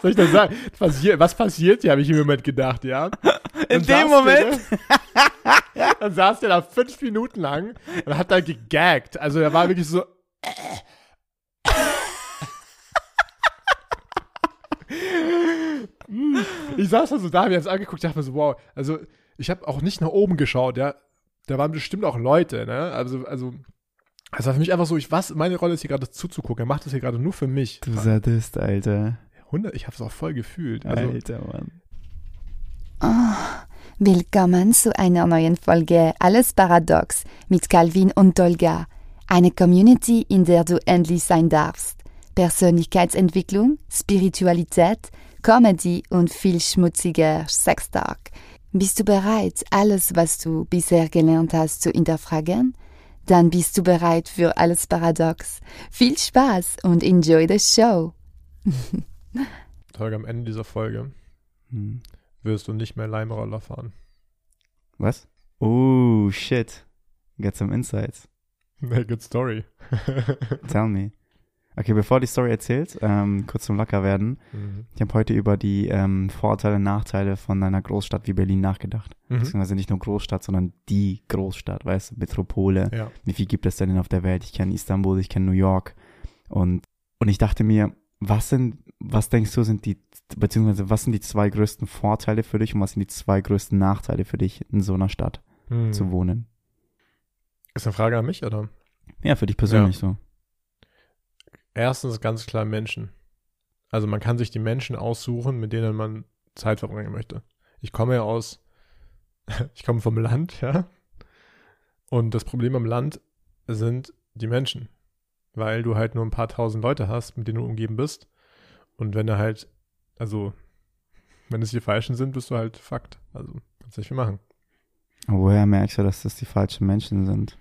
soll ich das sagen? Passier, was passiert hier, habe ich im Moment gedacht, ja? In dem Moment. Der, dann saß der da fünf Minuten lang und hat da gegaggt. Also er war wirklich so. ich saß da so da, hab mir das angeguckt, dachte mir so, wow, also ich habe auch nicht nach oben geschaut, ja. Da waren bestimmt auch Leute, ne? Also, also, es war für mich einfach so, ich, was, meine Rolle ist hier gerade zuzugucken. Er macht das hier gerade nur für mich. Du Sadist, Alter. 100, ich habe es auch voll gefühlt. Also, Alter, Mann. Willkommen zu einer neuen Folge Alles Paradox mit Calvin und Dolga. Eine Community, in der du endlich sein darfst. Persönlichkeitsentwicklung, Spiritualität, Comedy und viel schmutziger Sextalk. Bist du bereit, alles, was du bisher gelernt hast, zu hinterfragen? Dann bist du bereit für alles Paradox. Viel Spaß und enjoy the show. Holger, am Ende dieser Folge Hm. wirst du nicht mehr Leimroller fahren. Was? Oh, shit. Got some insights. Good story. Tell me. Okay, bevor die Story erzählt, ähm, kurz zum Locker werden. Mhm. Ich habe heute über die ähm, Vorteile und Nachteile von einer Großstadt wie Berlin nachgedacht. Mhm. Beziehungsweise nicht nur Großstadt, sondern die Großstadt, weißt du, Metropole. Ja. Wie viel gibt es denn auf der Welt? Ich kenne Istanbul, ich kenne New York. Und, und ich dachte mir, was sind, was denkst du, sind die, beziehungsweise was sind die zwei größten Vorteile für dich und was sind die zwei größten Nachteile für dich, in so einer Stadt Mhm. zu wohnen? Ist eine Frage an mich, oder? Ja, für dich persönlich so. Erstens ganz klar Menschen. Also man kann sich die Menschen aussuchen, mit denen man Zeit verbringen möchte. Ich komme ja aus, ich komme vom Land, ja. Und das Problem am Land sind die Menschen. Weil du halt nur ein paar tausend Leute hast, mit denen du umgeben bist. Und wenn du halt, also, wenn es die Falschen sind, bist du halt Fakt. Also, kannst nicht viel machen. Aber woher merkst du, dass das die falschen Menschen sind?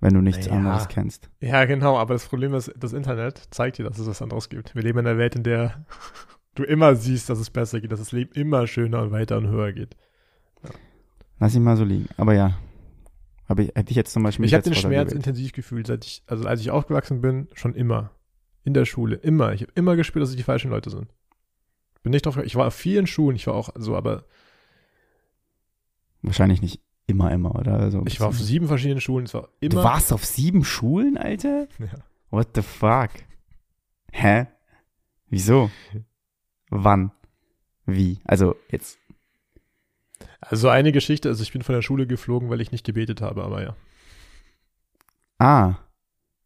Wenn du nichts Naja. anderes kennst. Ja, genau, aber das Problem ist, das Internet zeigt dir, dass es was anderes gibt. Wir leben in einer Welt, in der du immer siehst, dass es besser geht, dass das Leben immer schöner und weiter und höher geht. Lass ihn mal so liegen. Aber ja. Aber hätte ich jetzt zum Beispiel ich habe den Schmerz intensiv gefühlt, seit ich, also als ich aufgewachsen bin, schon immer. In der Schule, immer. Ich habe immer gespürt, dass es die falschen Leute sind. Bin nicht drauf, ich war auf vielen Schulen, ich war auch so, aber Wahrscheinlich nicht immer, immer, oder? Also, ich war auf sieben verschiedenen Schulen, es war Du immer. warst auf sieben Schulen, Alter? Ja. What the fuck? Hä? Wieso? Wann? Wie? Also jetzt. Also eine Geschichte, also ich bin von der Schule geflogen, weil ich nicht gebetet habe, aber ja. Ah.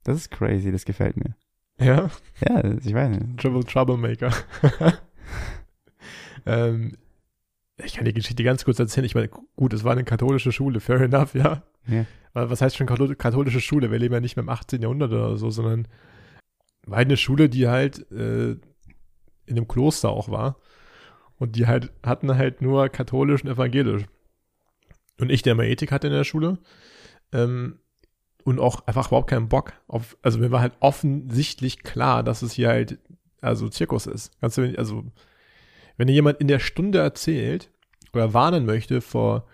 Das ist crazy, das gefällt mir. Ja, Ja, ich weiß nicht. Trouble Troublemaker. ähm, ich kann die Geschichte ganz kurz erzählen. Ich meine, gut, es war eine katholische Schule, fair enough, ja. Ja. Aber was heißt schon kathol- katholische Schule? Wir leben ja nicht mehr im 18. Jahrhundert oder so, sondern war halt eine Schule, die halt äh, in einem Kloster auch war. Und die halt hatten halt nur katholisch und evangelisch. Und ich, der mal Ethik hatte in der Schule, ähm, und auch einfach überhaupt keinen Bock auf, also mir war halt offensichtlich klar, dass es hier halt, also Zirkus ist. Du, also, wenn dir jemand in der Stunde erzählt oder warnen möchte vor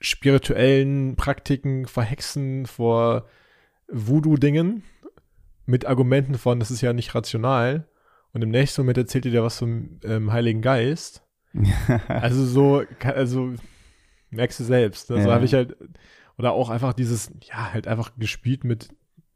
spirituellen Praktiken, vor Hexen, vor Voodoo-Dingen mit Argumenten von, das ist ja nicht rational und im nächsten Moment erzählt ihr dir was vom ähm, Heiligen Geist. Also so, also merkst du selbst. Also Ja. habe ich halt, oder auch einfach dieses, ja, halt einfach gespielt mit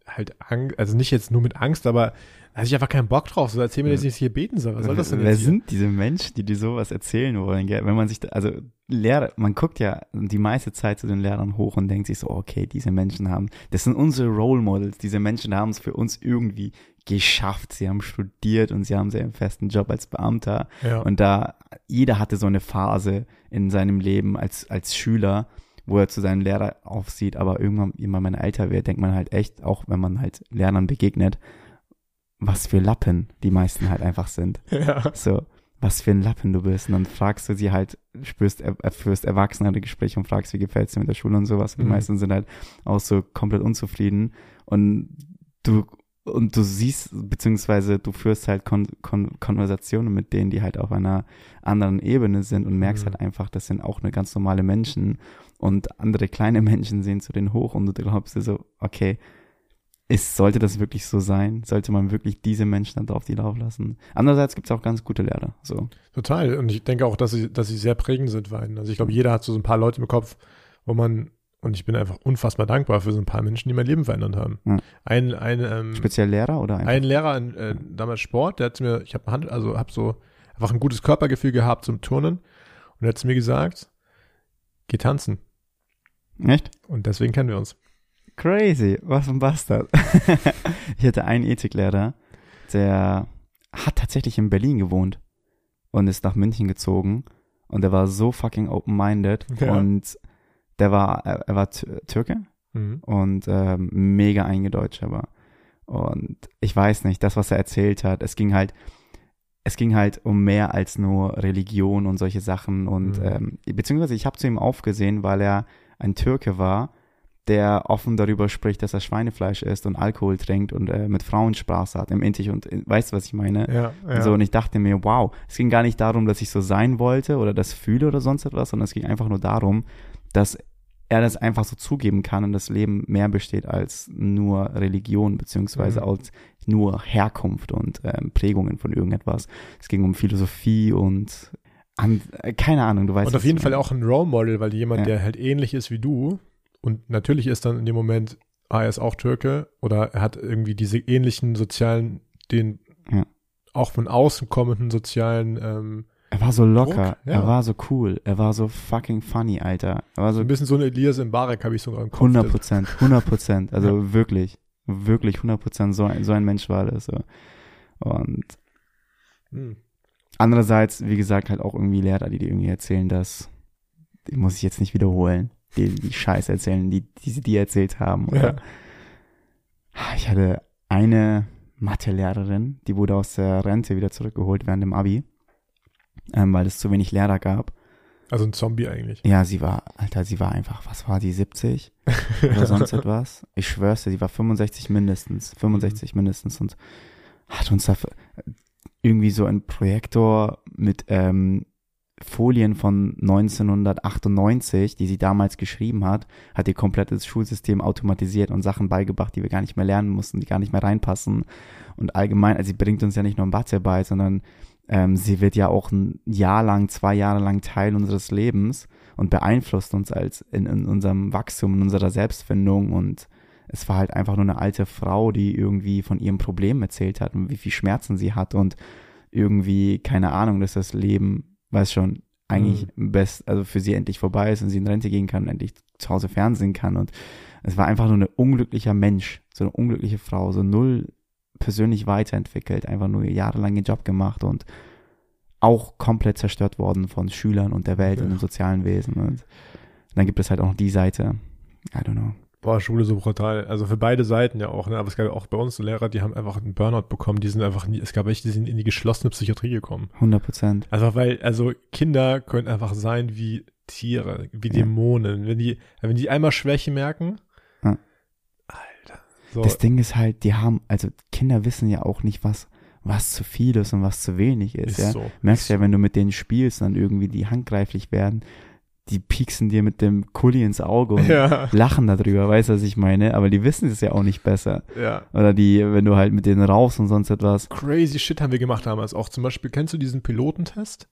halt Angst, also nicht jetzt nur mit Angst, aber da hatte ich einfach keinen Bock drauf. So erzähl mir, dass ich hier beten soll. Was soll das denn Wer jetzt hier? sind diese Menschen, die dir sowas erzählen wollen? Gell? Wenn man sich, da, also Lehrer, man guckt ja die meiste Zeit zu den Lehrern hoch und denkt sich so, okay, diese Menschen haben, das sind unsere Role Models. Diese Menschen haben es für uns irgendwie geschafft. Sie haben studiert und sie haben sehr einen festen Job als Beamter. Ja. Und da, jeder hatte so eine Phase in seinem Leben als, als Schüler, wo er zu seinem Lehrer aufsieht, aber irgendwann, immer man älter wird, denkt man halt echt, auch wenn man halt Lehrern begegnet, was für Lappen die meisten halt einfach sind. ja. So, was für ein Lappen du bist. Und dann fragst du sie halt, spürst, er, führst erwachsenere Gespräche und fragst, wie gefällt's dir mit der Schule und sowas. Und Die Mhm. meisten sind halt auch so komplett unzufrieden. Und du, und du siehst, beziehungsweise du führst halt Kon Kon Konversationen mit denen, die halt auf einer anderen Ebene sind und merkst Mhm. halt einfach, das sind auch eine ganz normale Menschen. Und andere kleine Menschen sehen zu denen hoch und du glaubst dir so, okay, ist, sollte das wirklich so sein? Sollte man wirklich diese Menschen dann drauf die Lauf lassen? Andererseits gibt es auch ganz gute Lehrer. So. Total. Und ich denke auch, dass sie, dass sie sehr prägend sind, Weiden. Also ich glaube, jeder hat so ein paar Leute im Kopf, wo man, und ich bin einfach unfassbar dankbar für so ein paar Menschen, die mein Leben verändert haben. Ja. Ein, ein, ähm, Speziell Lehrer oder einfach? ein Lehrer in äh, damals Sport, der hat mir, ich habe also habe so einfach ein gutes Körpergefühl gehabt zum Turnen und er hat zu mir gesagt, geh tanzen. Echt? Und deswegen kennen wir uns. Crazy, was ein Bastard. ich hatte einen Ethiklehrer, der hat tatsächlich in Berlin gewohnt und ist nach München gezogen und der war so fucking open-minded Ja. und der war, er, war Tü- Türke Mhm. und ähm, mega eingedeutscht aber. Und ich weiß nicht, das, was er erzählt hat, es ging halt, es ging halt um mehr als nur Religion und solche Sachen. Und Mhm. ähm, beziehungsweise ich habe zu ihm aufgesehen, weil er ein Türke war, der offen darüber spricht, dass er Schweinefleisch isst und Alkohol trinkt und äh, mit Frauen Spaß hat im Intig und äh, weißt du, was ich meine? Ja, ja. So, und ich dachte mir, wow, es ging gar nicht darum, dass ich so sein wollte oder das fühle oder sonst etwas, sondern es ging einfach nur darum, dass er das einfach so zugeben kann und das Leben mehr besteht als nur Religion, beziehungsweise Mhm. als nur Herkunft und ähm, Prägungen von irgendetwas. Es ging um Philosophie und an, äh, keine Ahnung, du weißt. und auf jeden Fall auch ein Role Model, weil jemand, Ja. der halt ähnlich ist wie du und natürlich ist dann in dem Moment, ah, er ist auch Türke oder er hat irgendwie diese ähnlichen sozialen, den Ja. auch von außen kommenden sozialen, ähm, Er war so locker, ja. er war so cool, er war so fucking funny, Alter. Er war so ein bisschen so ein Elias Mbarek habe ich sogar im Kopf. 100 Prozent, 100 Prozent, also wirklich, wirklich 100 Prozent, so ein, so ein Mensch war das. So. Und Hm. andererseits, wie gesagt, halt auch irgendwie Lehrer, die dir irgendwie erzählen, dass, die muss ich jetzt nicht wiederholen, die, die Scheiß erzählen, die, die sie dir erzählt haben. Oder? Ich hatte eine Mathelehrerin, die wurde aus der Rente wieder zurückgeholt während dem Abi, ähm, weil es zu wenig Lehrer gab. Also ein Zombie eigentlich. Ja, sie war, Alter, sie war einfach, was war die, 70 oder sonst etwas? Ich schwör's dir, sie war 65 mindestens, 65 mindestens und hat uns da irgendwie so ein Projektor mit ähm, Folien von 1998, die sie damals geschrieben hat, hat ihr komplettes Schulsystem automatisiert und Sachen beigebracht, die wir gar nicht mehr lernen mussten, die gar nicht mehr reinpassen. Und allgemein, also sie bringt uns ja nicht nur Mathe bei, sondern ähm, sie wird ja auch ein Jahr lang, zwei Jahre lang Teil unseres Lebens und beeinflusst uns als in, in unserem Wachstum, in unserer Selbstfindung. Und es war halt einfach nur eine alte Frau, die irgendwie von ihrem Problem erzählt hat und wie viel Schmerzen sie hat und irgendwie, keine Ahnung, dass das Leben, weiß schon, eigentlich best, also für sie endlich vorbei ist und sie in Rente gehen kann und endlich zu Hause fernsehen kann. Und es war einfach nur ein unglücklicher Mensch, so eine unglückliche Frau, so null persönlich weiterentwickelt, einfach nur jahrelang den Job gemacht und auch komplett zerstört worden von Schülern und der Welt Ja. und dem sozialen Wesen. Und dann gibt es halt auch noch die Seite. I don't know. Boah, Schule so brutal. Also für beide Seiten ja auch, ne? Aber es gab auch bei uns Lehrer, die haben einfach einen Burnout bekommen. Die sind einfach nie, es gab welche, die sind in die geschlossene Psychiatrie gekommen. 100 Prozent. Also weil, also Kinder können einfach sein wie Tiere, wie Ja. Dämonen. Wenn die, wenn die einmal Schwäche merken. So, Das Ding ist halt, die haben, also Kinder wissen ja auch nicht, was, was zu viel ist und was zu wenig ist. ist ja? so. Merkst ist ja, wenn du mit denen spielst, dann irgendwie die handgreiflich werden, die pieksen dir mit dem Kuli ins Auge und Ja, lachen darüber, weißt du, was ich meine? Aber die wissen es ja auch nicht besser. ja. Oder die, wenn du halt mit denen raus und sonst etwas. Crazy Shit haben wir gemacht damals auch. Zum Beispiel, kennst du diesen Pilotentest?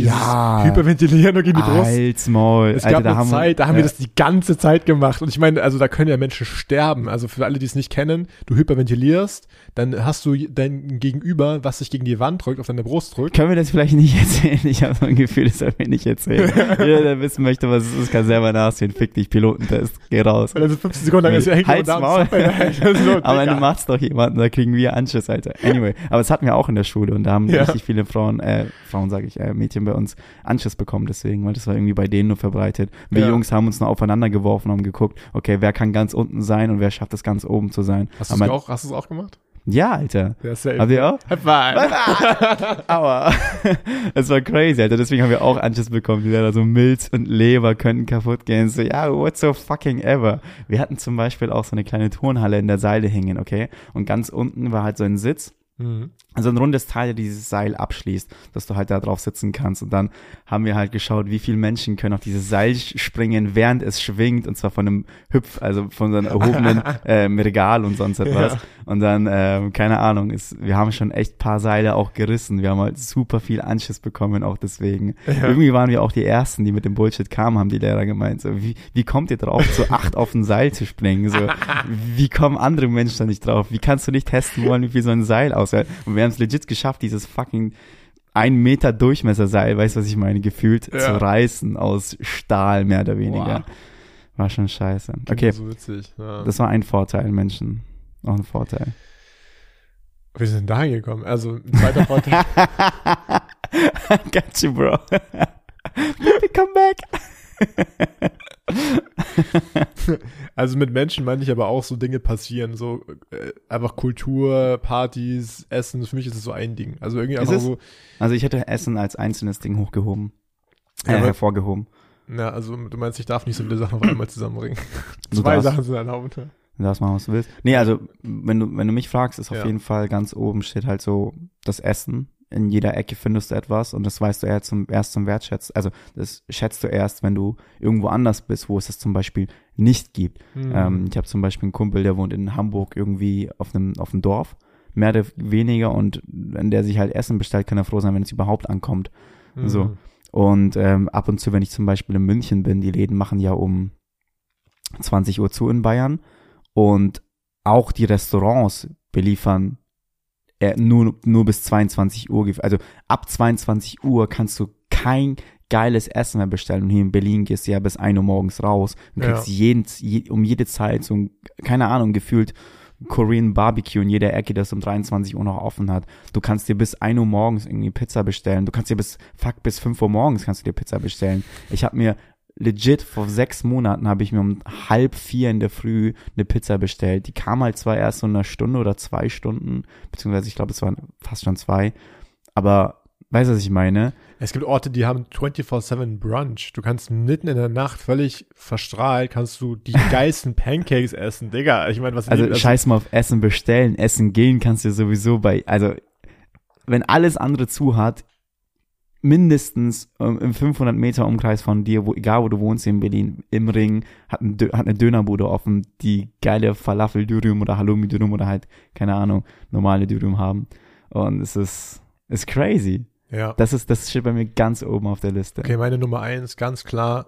Ja. Hyperventilieren gegen die Brust. Halt's Maul. Es Alter, gab da eine haben Zeit, da haben ja. wir das die ganze Zeit gemacht. Und ich meine, also da können ja Menschen sterben. Also für alle, die es nicht kennen, du hyperventilierst, dann hast du dein Gegenüber, was sich gegen die Wand drückt, auf deine Brust drückt. Können wir das vielleicht nicht erzählen? Ich habe so ein Gefühl, das soll mir nicht erzählen. Jeder, der wissen möchte, was es ist, kann selber nachsehen. Fick dich, Pilotentest. Geh raus. Weil dann so 15 Sekunden lang ist ja Halt's Maul. Aber du machst doch jemanden, da kriegen wir Anschluss, Alter. Anyway, aber das hatten wir auch in der Schule und da haben Ja. richtig viele Frauen, äh, Frauen sage ich, äh, Mädchen bei uns Anschluss bekommen deswegen, weil das war irgendwie bei denen nur verbreitet. Wir Ja. Jungs haben uns nur aufeinander geworfen und haben geguckt, okay, wer kann ganz unten sein und wer schafft es ganz oben zu sein. Hast du es auch, hast auch gemacht? Ja, Alter. Ja, safe. Habt ihr auch? High. Aua. Es war crazy, Alter. Deswegen haben wir auch Anschluss bekommen. Die Lehrer so Milz und Leber könnten kaputt gehen. So, ja, what so fucking ever. Wir hatten zum Beispiel auch so eine kleine Turnhalle in der Seile hängen, okay? Und ganz unten war halt so ein Sitz. Mhm. Also ein rundes Teil, der dieses Seil abschließt, dass du halt da drauf sitzen kannst. Und dann haben wir halt geschaut, wie viele Menschen können auf dieses Seil springen, während es schwingt, und zwar von einem Hüpf, also von so einem erhobenen ähm, Regal und sonst etwas. Ja. Und dann, ähm, keine Ahnung, ist, wir haben schon echt paar Seile auch gerissen. Wir haben halt super viel Anschiss bekommen, auch deswegen. Ja. Irgendwie waren wir auch die Ersten, die mit dem Bullshit kamen, haben die Lehrer gemeint. So, wie, wie kommt ihr drauf, so acht auf ein Seil zu springen? So, wie kommen andere Menschen da nicht drauf? Wie kannst du nicht testen wollen, wie viel so ein Seil aushält? Und wir haben es legit geschafft, dieses fucking ein Meter Durchmesserseil, weißt du, was ich meine, gefühlt Ja. zu reißen aus Stahl, mehr oder weniger. Wow. War schon scheiße. Okay, So witzig. Ja. das war ein Vorteil, Menschen. Auch ein Vorteil. Wir sind da hingekommen. Also, ein zweiter Vorteil. Got you, bro. Come back. Also mit Menschen meine ich aber auch so Dinge passieren, so äh, einfach Kultur, Partys, Essen, für mich ist es so ein Ding. Also irgendwie Ist einfach es? so, Also ich hätte Essen als einzelnes Ding hochgehoben. Äh, Ja, hervorgehoben. na, also du meinst, ich darf nicht so viele Sachen auf einmal zusammenbringen. Zwei darfst. Sachen sind erlaubt. ja. Du darfst machen, was du willst. Nee, also, wenn du, wenn du mich fragst, ist auf Ja. jeden Fall ganz oben steht halt so das Essen. In jeder Ecke findest du etwas und das weißt du erst zum, erst zum Wertschätzen. Also, das schätzt du erst, wenn du irgendwo anders bist, wo es das zum Beispiel nicht gibt. Hm. Ähm, ich habe zum Beispiel einen Kumpel, der wohnt in Hamburg irgendwie auf einem, auf einem Dorf. Mehr oder weniger und wenn der sich halt Essen bestellt, kann er froh sein, wenn es überhaupt ankommt. Hm. so. Und ähm, ab und zu, wenn ich zum Beispiel in München bin, die Läden machen ja um 20 Uhr zu in Bayern und auch die Restaurants beliefern äh, nur, nur bis 22 Uhr. Also ab 22 Uhr kannst du kein geiles Essen mehr bestellen. Und hier in Berlin gehst du ja bis 1 Uhr morgens raus und kriegst jeden, je, um jede Zeit so, ein, keine Ahnung, gefühlt Korean Barbecue in jeder Ecke, das um 23 Uhr noch offen hat. Du kannst dir bis 1 Uhr morgens irgendwie Pizza bestellen. Du kannst dir bis, fuck, bis 5 Uhr morgens kannst du dir Pizza bestellen. Ich habe mir legit vor sechs Monaten habe ich mir um halb vier in der Früh eine Pizza bestellt. Die kam halt zwar erst so in einer Stunde oder zwei Stunden, beziehungsweise ich glaube, es waren fast schon zwei. Aber weißt du, was ich meine? Es gibt Orte, die haben 24-7 Brunch. Du kannst mitten in der Nacht völlig verstrahlt, kannst du die geilsten Pancakes essen. Digga, ich meine, was Also scheiß mal auf Essen bestellen. Essen gehen kannst du sowieso bei, also wenn alles andere zu hat, mindestens ähm, im 500 Meter Umkreis von dir, wo, egal wo du wohnst in Berlin, im Ring, hat, ein, hat eine Dönerbude offen, die geile Falafel Dürüm oder Halloumi Dürüm oder halt, keine Ahnung, normale Dürüm haben. Und es ist, ist crazy. Ja. Das ist, das steht bei mir ganz oben auf der Liste. Okay, meine Nummer eins, ganz klar,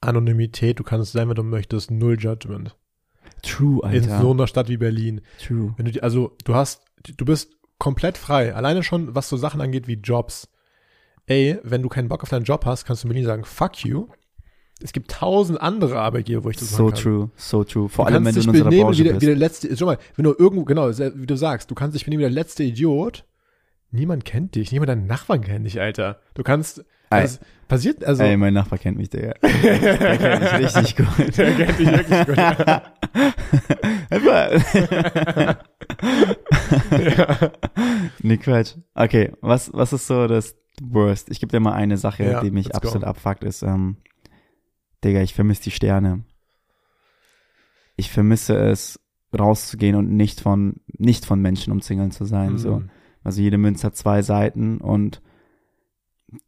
Anonymität. Du kannst sein, wenn du möchtest, null Judgment. True, In Alter. so einer Stadt wie Berlin. True. Wenn du, also, du hast, du bist komplett frei. Alleine schon, was so Sachen angeht wie Jobs. Ey, wenn du keinen Bock auf deinen Job hast, kannst du in Berlin sagen, fuck you. Es gibt tausend andere Arbeitgeber, wo ich das So machen kann. true, so true. Vor du allem, wenn du in unserer benehmen Branche wie der, bist. wie der letzte, schau mal, wenn du irgendwo, genau, wie du sagst, du kannst dich benehmen wie der letzte Idiot. Niemand kennt dich, niemand deinen Nachbarn kennt dich, Alter. Du kannst, das passiert, also, Ey, mein Nachbar kennt mich, Digga. Der kennt mich richtig gut. der kennt dich wirklich gut. Einfach- ja. nee, Quatsch. Okay, was, was ist so das Worst? Ich gebe dir mal eine Sache, Ja, die mich go. absolut abfuckt, ist, ähm, Digga, ich vermisse die Sterne. Ich vermisse es, rauszugehen und nicht von, nicht von Menschen umzingelt zu sein, so. Mhm. Also jede Münze hat zwei Seiten und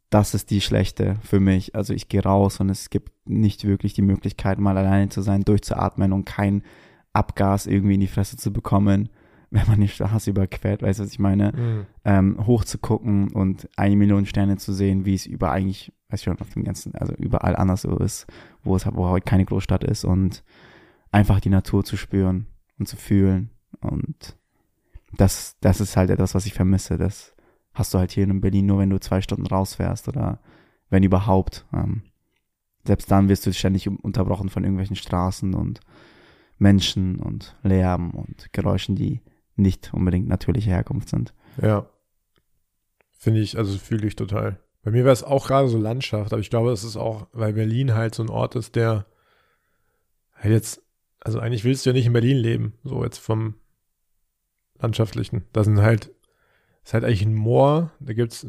das ist die schlechte für mich. Also ich gehe raus und es gibt nicht wirklich die Möglichkeit, mal alleine zu sein, durchzuatmen und kein Abgas irgendwie in die Fresse zu bekommen, wenn man die Straße überquert, weißt du, was ich meine? Mhm. Ähm, hoch zu gucken und eine Million Sterne zu sehen, wie es über eigentlich, weiß ich schon, auf dem ganzen, also überall anders so ist, wo es wo heute keine Großstadt ist und einfach die Natur zu spüren und zu fühlen und das, das ist halt etwas, was ich vermisse. Das hast du halt hier in Berlin nur, wenn du zwei Stunden rausfährst oder wenn überhaupt. Ähm, selbst dann wirst du ständig un- unterbrochen von irgendwelchen Straßen und Menschen und Lärm und Geräuschen, die nicht unbedingt natürliche Herkunft sind. Ja. Finde ich, also fühle ich total. Bei mir wäre es auch gerade so Landschaft, aber ich glaube, das ist auch, weil Berlin halt so ein Ort ist, der halt jetzt, also eigentlich willst du ja nicht in Berlin leben, so jetzt vom Landschaftlichen. Da sind halt, ist halt eigentlich ein Moor, da gibt's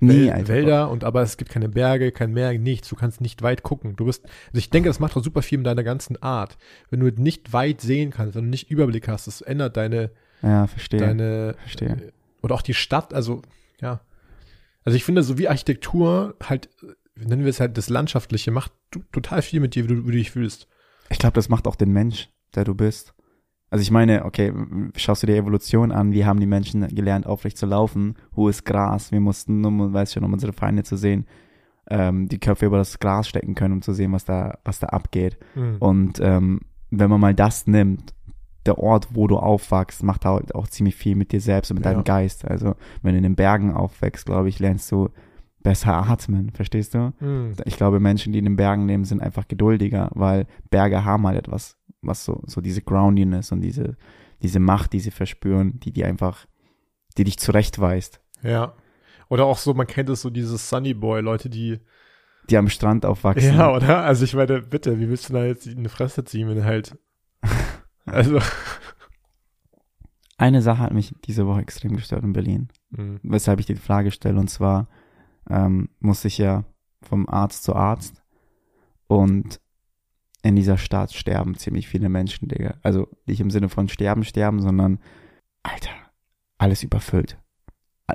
Nee, Wäl Alter. Wälder und aber es gibt keine Berge, kein Meer, nichts. Du kannst nicht weit gucken. Du bist, also ich denke, das macht auch super viel mit deiner ganzen Art. Wenn du nicht weit sehen kannst, wenn du nicht Überblick hast, das ändert deine, Ja, verstehe. deine verstehe. äh, oder auch die Stadt, also ja. Also ich finde, so wie Architektur halt, nennen wir es halt das Landschaftliche, macht total viel mit dir, wie du, wie du dich fühlst. Ich glaube, das macht auch den Mensch, der du bist. Also ich meine, okay, schaust du dir Evolution an, wie haben die Menschen gelernt, aufrecht zu laufen, hohes Gras, wir mussten, um, weiß schon, um unsere Feinde zu sehen, ähm, die Köpfe über das Gras stecken können, um zu sehen, was da, was da abgeht. Und ähm, wenn man mal das nimmt, der Ort, wo du aufwachst, macht halt auch ziemlich viel mit dir selbst und mit Ja. deinem Geist. Also wenn du in den Bergen aufwächst, glaube ich, lernst du besser atmen, verstehst du? Mhm. Ich glaube, Menschen, die in den Bergen leben, sind einfach geduldiger, weil Berge haben halt etwas, was so, so diese Groundiness und diese, diese Macht, die sie verspüren, die die einfach, die dich zurechtweist, Ja. Oder auch so, man kennt es so, dieses Sunny Boy, Leute, die, die am Strand aufwachsen. ja, oder? Also ich meine, bitte, wie willst du da jetzt eine Fresse ziehen, wenn halt, also, Eine Sache hat mich diese Woche extrem gestört in Berlin. mhm. weshalb ich die Frage stelle. Und zwar ähm, muss ich ja vom Arzt zu Arzt und in dieser Stadt sterben ziemlich viele Menschen, Digga. Also nicht im Sinne von sterben, sterben, sondern, Alter, alles überfüllt.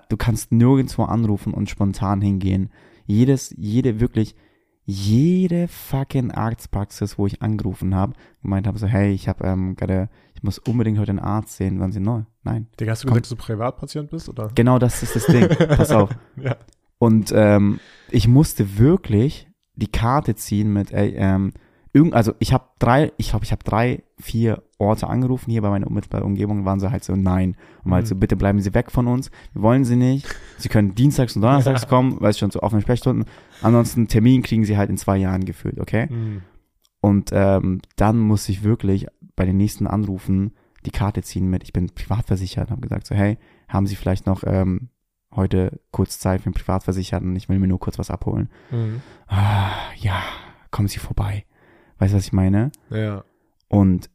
Du kannst nirgendwo anrufen und spontan hingehen. Jedes, jede, wirklich, jede fucking Arztpraxis, wo ich angerufen habe, gemeint habe, so, hey, ich habe ähm, gerade, ich muss unbedingt heute einen Arzt sehen. Dann sie, no, nein. Digga, hast du Komm. gesagt, dass du Privatpatient bist, oder? Genau das ist das Ding. Pass auf. Ja. Und ähm, ich musste wirklich die Karte ziehen mit, ey, ähm, irgend, also ich habe drei, ich glaube, ich habe drei, vier Orte angerufen hier bei meiner unmittelbaren Umgebung, waren sie halt so, nein. Und halt Mhm. so, bitte bleiben Sie weg von uns. Wir wollen Sie nicht. Sie können dienstags und donnerstags kommen, weil es schon zu offenen Sprechstunden. Ansonsten Termin kriegen Sie halt in zwei Jahren gefühlt, okay? Mhm. Und ähm, dann musste ich wirklich bei den nächsten Anrufen die Karte ziehen mit, ich bin privatversichert und habe gesagt so, hey, haben Sie vielleicht noch ähm, heute kurz Zeit für einen Privatversicherten ich will mir nur kurz was abholen. Mhm. Ah, ja, kommen Sie vorbei. Weißt du, was ich meine? Ja. Und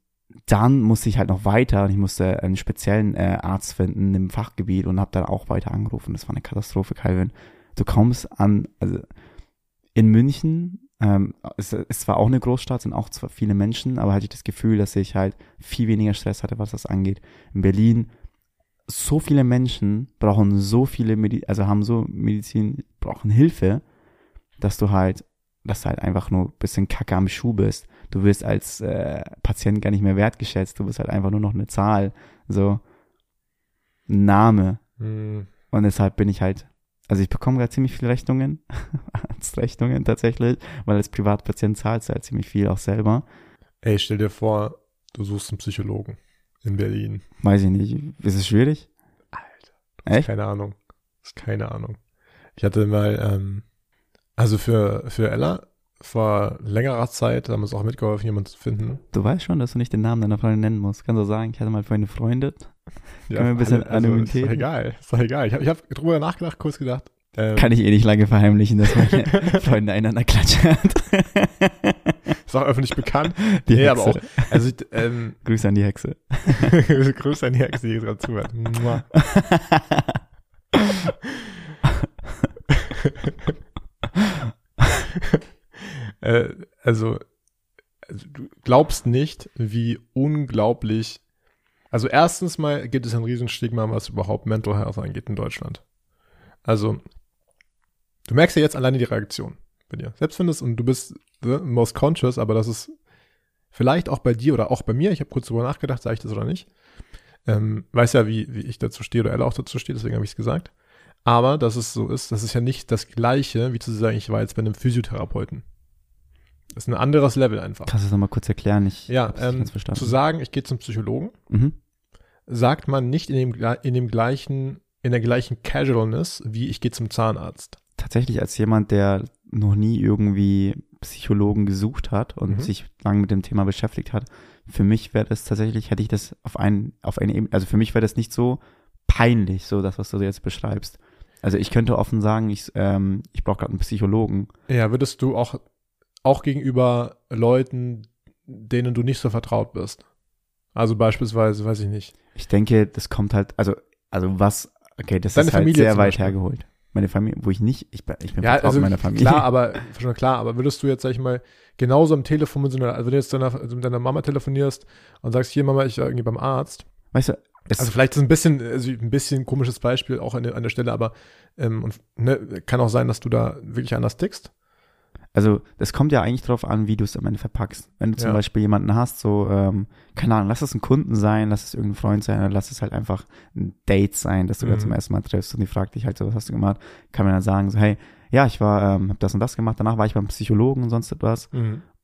dann musste ich halt noch weiter und ich musste einen speziellen äh, Arzt finden im Fachgebiet und habe dann auch weiter angerufen. Das war eine Katastrophe, Calvin. Du kommst an, also in München, ähm, es ist zwar auch eine Großstadt, sind auch zwar viele Menschen, aber hatte ich das Gefühl, dass ich halt viel weniger Stress hatte, was das angeht. In Berlin, so viele Menschen brauchen so viele, Medi also haben so Medizin, brauchen Hilfe, dass du halt, dass du halt einfach nur ein bisschen kacke am Schuh bist. Du wirst als äh, Patient gar nicht mehr wertgeschätzt, du bist halt einfach nur noch eine Zahl, so ein Name. Mhm. Und deshalb bin ich halt, also ich bekomme gerade ziemlich viele Rechnungen, Arztrechnungen tatsächlich, weil als Privatpatient zahlst du halt ziemlich viel auch selber. Ey, stell dir vor, du suchst einen Psychologen in Berlin. Weiß ich nicht, ist es schwierig? Alter. Echt? Keine Ahnung. Ist keine Ahnung. Ich hatte mal, ähm, also für, für Ella vor längerer Zeit haben wir uns auch mitgeholfen, jemanden zu finden. Du weißt schon, dass du nicht den Namen deiner Freundin nennen musst. Kannst du sagen, ich hatte mal eine Freundin. Wir ein bisschen also, Anonymität? Ist doch egal, ist doch egal. Ich habe ich hab drüber nachgedacht, kurz gedacht. Ähm, Kann ich eh nicht lange verheimlichen, dass meine Freundin einander klatschen hat. ist auch öffentlich bekannt. Die nee, aber Hexe. auch, also, ich, ähm, Grüße an die Hexe. Grüße an die Hexe, die gerade zuhört. Äh, also, also, du glaubst nicht, wie unglaublich. Also, erstens mal gibt es ein Riesenstigma, was überhaupt Mental Health angeht in Deutschland. Also, du merkst ja jetzt alleine die Reaktion bei dir. Selbst wenn es, und du bist the most conscious, aber das ist vielleicht auch bei dir oder auch bei mir, ich habe kurz drüber nachgedacht, sage ich das oder nicht. Ähm, weiß ja, wie, wie ich dazu stehe oder Ella auch dazu steht, deswegen habe ich es gesagt. Aber dass es so ist, das ist ja nicht das Gleiche, wie zu sagen, ich war jetzt bei einem Physiotherapeuten. Das ist ein anderes Level einfach. Kannst du das nochmal kurz erklären? Ich Ja, ähm, zu sagen, ich gehe zum Psychologen, Mhm. sagt man nicht in dem, in dem gleichen, in der gleichen Casualness, wie ich gehe zum Zahnarzt. Tatsächlich als jemand, der noch nie irgendwie Psychologen gesucht hat und Mhm. sich lange mit dem Thema beschäftigt hat, für mich wäre das tatsächlich, hätte ich das auf einen, auf eine Ebene, also für mich wäre das nicht so peinlich, so das, was du jetzt beschreibst. Also ich könnte offen sagen, ich, ähm, ich brauche gerade einen Psychologen. Ja, würdest du auch, auch gegenüber Leuten, denen du nicht so vertraut bist? Also beispielsweise, weiß ich nicht. Ich denke, das kommt halt, also, also was, okay, das Deine ist halt Familie sehr weit Beispiel. hergeholt. Meine Familie, wo ich nicht, ich bin, ich bin Ja, vertraut also meiner Familie. klar, aber schon klar, aber würdest du jetzt, sag ich mal, genauso am Telefon mit so einer, also wenn du jetzt deiner, also mit deiner Mama telefonierst und sagst, hier Mama, ich war irgendwie beim Arzt, Weißt du, Es, Also vielleicht ist ein bisschen, also ein bisschen komisches Beispiel auch an der, an der Stelle, aber ähm, und, ne, kann auch sein, dass du da wirklich anders tickst. Also das kommt ja eigentlich drauf an, wie du es am Ende verpackst. Wenn du zum Ja. Beispiel jemanden hast, so, ähm, keine Ahnung, lass es ein Kunden sein, lass es irgendein Freund sein, oder lass es halt einfach ein Date sein, dass du da Mhm. zum ersten Mal triffst und die fragt dich halt so, was hast du gemacht? Kann man dann sagen, so, hey, ja, ich war, ähm, hab das und das gemacht, danach war ich beim Psychologen und sonst etwas.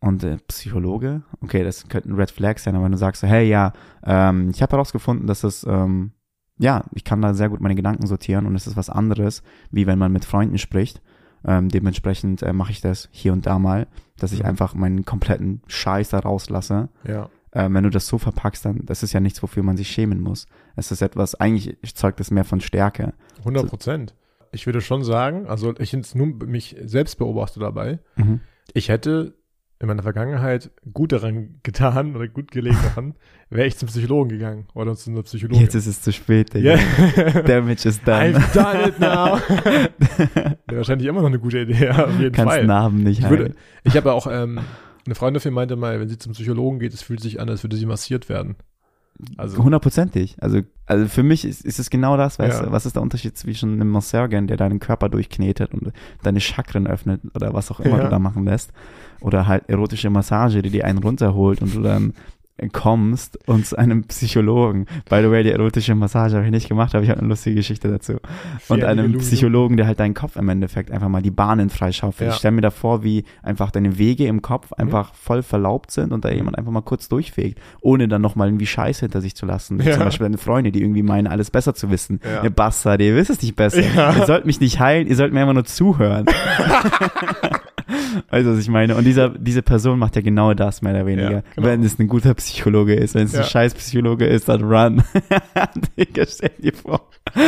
Und äh, Psychologe, okay, das könnte ein Red Flag sein, aber wenn du sagst so, hey, ja, ähm, ich habe herausgefunden, dass es, ähm, ja, ich kann da sehr gut meine Gedanken sortieren und es ist was anderes, wie wenn man mit Freunden spricht. Ähm, dementsprechend äh, mache ich das hier und da mal, dass ich Mhm. einfach meinen kompletten Scheiß da rauslasse. Ja. Ähm, wenn du das so verpackst, dann das ist ja nichts, wofür man sich schämen muss. Es ist etwas, eigentlich zeugt es mehr von Stärke. 100 Prozent. Ich würde schon sagen, also ich jetzt nur mich selbst beobachte dabei, Mhm. ich hätte in meiner Vergangenheit gut daran getan oder gut gelegen daran, wäre ich zum Psychologen gegangen oder zu einer Psychologin. Jetzt ist es zu spät, Digga. yeah. Damage is done. I've done it now. Wäre wahrscheinlich immer noch eine gute Idee, auf jeden Kannst Fall. Narben nicht Ich, würde, ich habe auch, ähm, eine Freundin von mir meinte mal, wenn sie zum Psychologen geht, es fühlt sich an, als würde sie massiert werden. Also, Hundertprozentig. Also, also für mich ist, ist es genau das, weißt Ja. du, was ist der Unterschied zwischen einem Masseurin, der deinen Körper durchknetet und deine Chakren öffnet oder was auch immer Ja. du da machen lässt, oder halt erotische Massage, die dir einen runterholt und du dann kommst und zu einem Psychologen. By the way, die erotische Massage habe ich nicht gemacht, aber ich habe eine lustige Geschichte dazu. Und Fair einem. Psychologen, der halt deinen Kopf im Endeffekt einfach mal die Bahnen freischaufelt. Ja. Ich stelle mir da vor, wie einfach deine Wege im Kopf Mhm. einfach voll verlaubt sind und da jemand einfach mal kurz durchfegt, ohne dann nochmal irgendwie Scheiße hinter sich zu lassen. Ja. Zum Beispiel deine Freunde, die irgendwie meinen, alles besser zu wissen. Ja. Ihr Bastard, ihr wisst es nicht besser. Ja. Ihr sollt mich nicht heilen, ihr sollt mir einfach nur zuhören. Weißt du, was ich meine? Und dieser, diese Person macht ja genau das, mehr oder weniger. Ja, genau. Wenn es ein guter Psychologe ist, wenn es Ja. ein scheiß Psychologe ist, dann run. Digga, stell dir vor. ich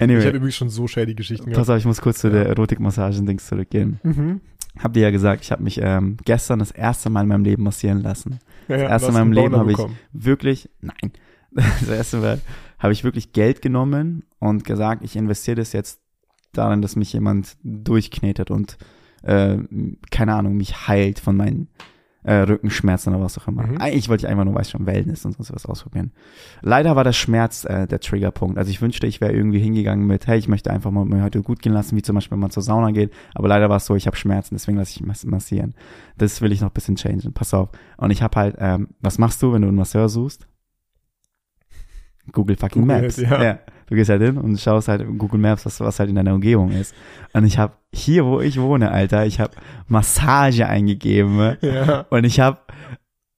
anyway. habe übrigens schon so shady Geschichten Pass auf, ich muss kurz zu der Erotikmassagen-Dings zurückgehen. Mhm. Hab dir ja gesagt, ich habe mich ähm, gestern das erste Mal in meinem Leben massieren lassen. Ja, ja, erste Mal im einen Leben habe ich-. Wirklich, nein. Das erste Mal habe ich wirklich Geld genommen und gesagt, ich investiere das jetzt darin, dass mich jemand durchknetet und äh, keine Ahnung, mich heilt von meinen äh, Rückenschmerzen oder was auch immer. Mhm. Eigentlich wollte ich einfach nur, weiß schon, Wellness und sonst was ausprobieren. Leider war der Schmerz äh, der Triggerpunkt. Also ich wünschte, ich wäre irgendwie hingegangen mit, hey, ich möchte einfach mal mir heute gut gehen lassen, wie zum Beispiel, wenn man zur Sauna geht. Aber leider war es so, ich habe Schmerzen, deswegen lasse ich mas massieren. Das will ich noch ein bisschen changen. Pass auf. Und ich habe halt, ähm, was machst du, wenn du einen Masseur suchst? Google fucking Google Maps. it, ja. Du gehst halt hin und schaust halt in Google Maps, was, was halt in deiner Umgebung ist. Und ich habe hier, wo ich wohne, Alter, ich habe Massage eingegeben Ja. und ich habe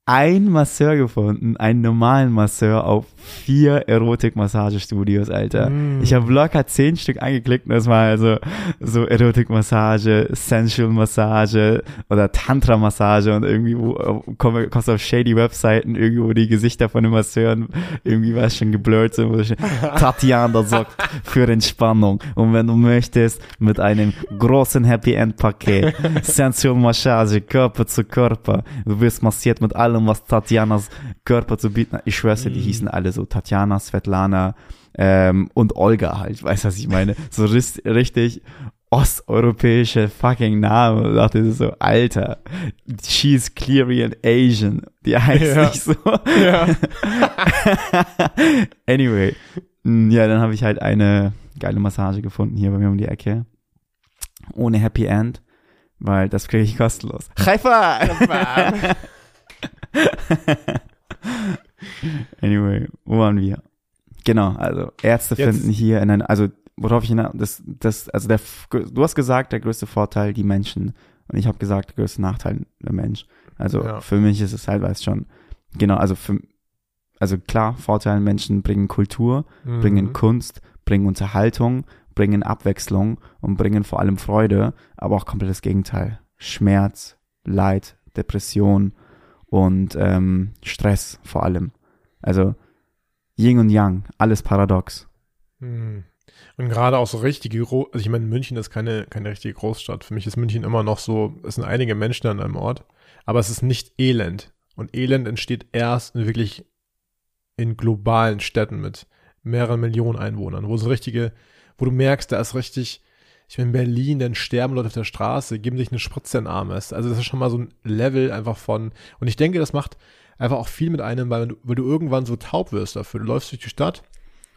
einen Masseur gefunden, einen normalen Masseur auf vier Erotik-Massagestudios, Alter. Mm. Ich habe locker zehn Stück angeklickt und das war also so Erotik-Massage, Sensual-Massage oder Tantra-Massage und irgendwie äh, komm- kommst du auf shady Webseiten, irgendwo die Gesichter von den Masseuren, irgendwie war es schon geblurrt, so, wo steht, Tatjana sorgt für Entspannung und wenn du möchtest, mit einem großen Happy End-Paket, Sensual-Massage, Körper zu Körper, du wirst massiert mit allem, was Tatjanas Körper zu bieten hat. Ich schwör's dir, die Mm. hießen alle so Tatjana, Svetlana, ähm, und Olga halt, weißt du, was ich meine? So richtig osteuropäische fucking Namen. Und dachte so, Alter, she's clearly an Asian. Die heißt Ja. nicht so. Ja. anyway. Mm, Ja, dann habe ich halt eine geile Massage gefunden hier bei mir um die Ecke. Ohne Happy End, weil das kriege ich kostenlos. Haifa! anyway, wo waren wir? Genau, also Ärzte Jetzt- finden hier in ein, also worauf ich hinaus, das, das, also der, du hast gesagt, der größte Vorteil die Menschen und ich habe gesagt, der größte Nachteil der Mensch. Also Ja. für mich ist es weiß schon, genau, also für, also klar, Vorteil Menschen bringen Kultur, bringen Mhm. Kunst, bringen Unterhaltung, bringen Abwechslung und bringen vor allem Freude, aber auch komplettes Gegenteil. Schmerz, Leid, Depression und ähm, Stress vor allem. Also Yin und Yang, alles paradox. Mhm. Und gerade auch so richtige, also ich meine, München ist keine, keine richtige Großstadt. Für mich ist München immer noch so, es sind einige Menschen an einem Ort, aber es ist nicht Elend. Und Elend entsteht erst wirklich in globalen Städten mit mehreren Millionen Einwohnern, wo so richtige, wo du merkst, da ist richtig, ich bin in Berlin, dann sterben Leute auf der Straße, geben sich eine Spritze in den Arm. Also das ist schon mal so ein Level einfach von, und ich denke, das macht, einfach auch viel mit einem, weil du, weil du irgendwann so taub wirst dafür. Du läufst durch die Stadt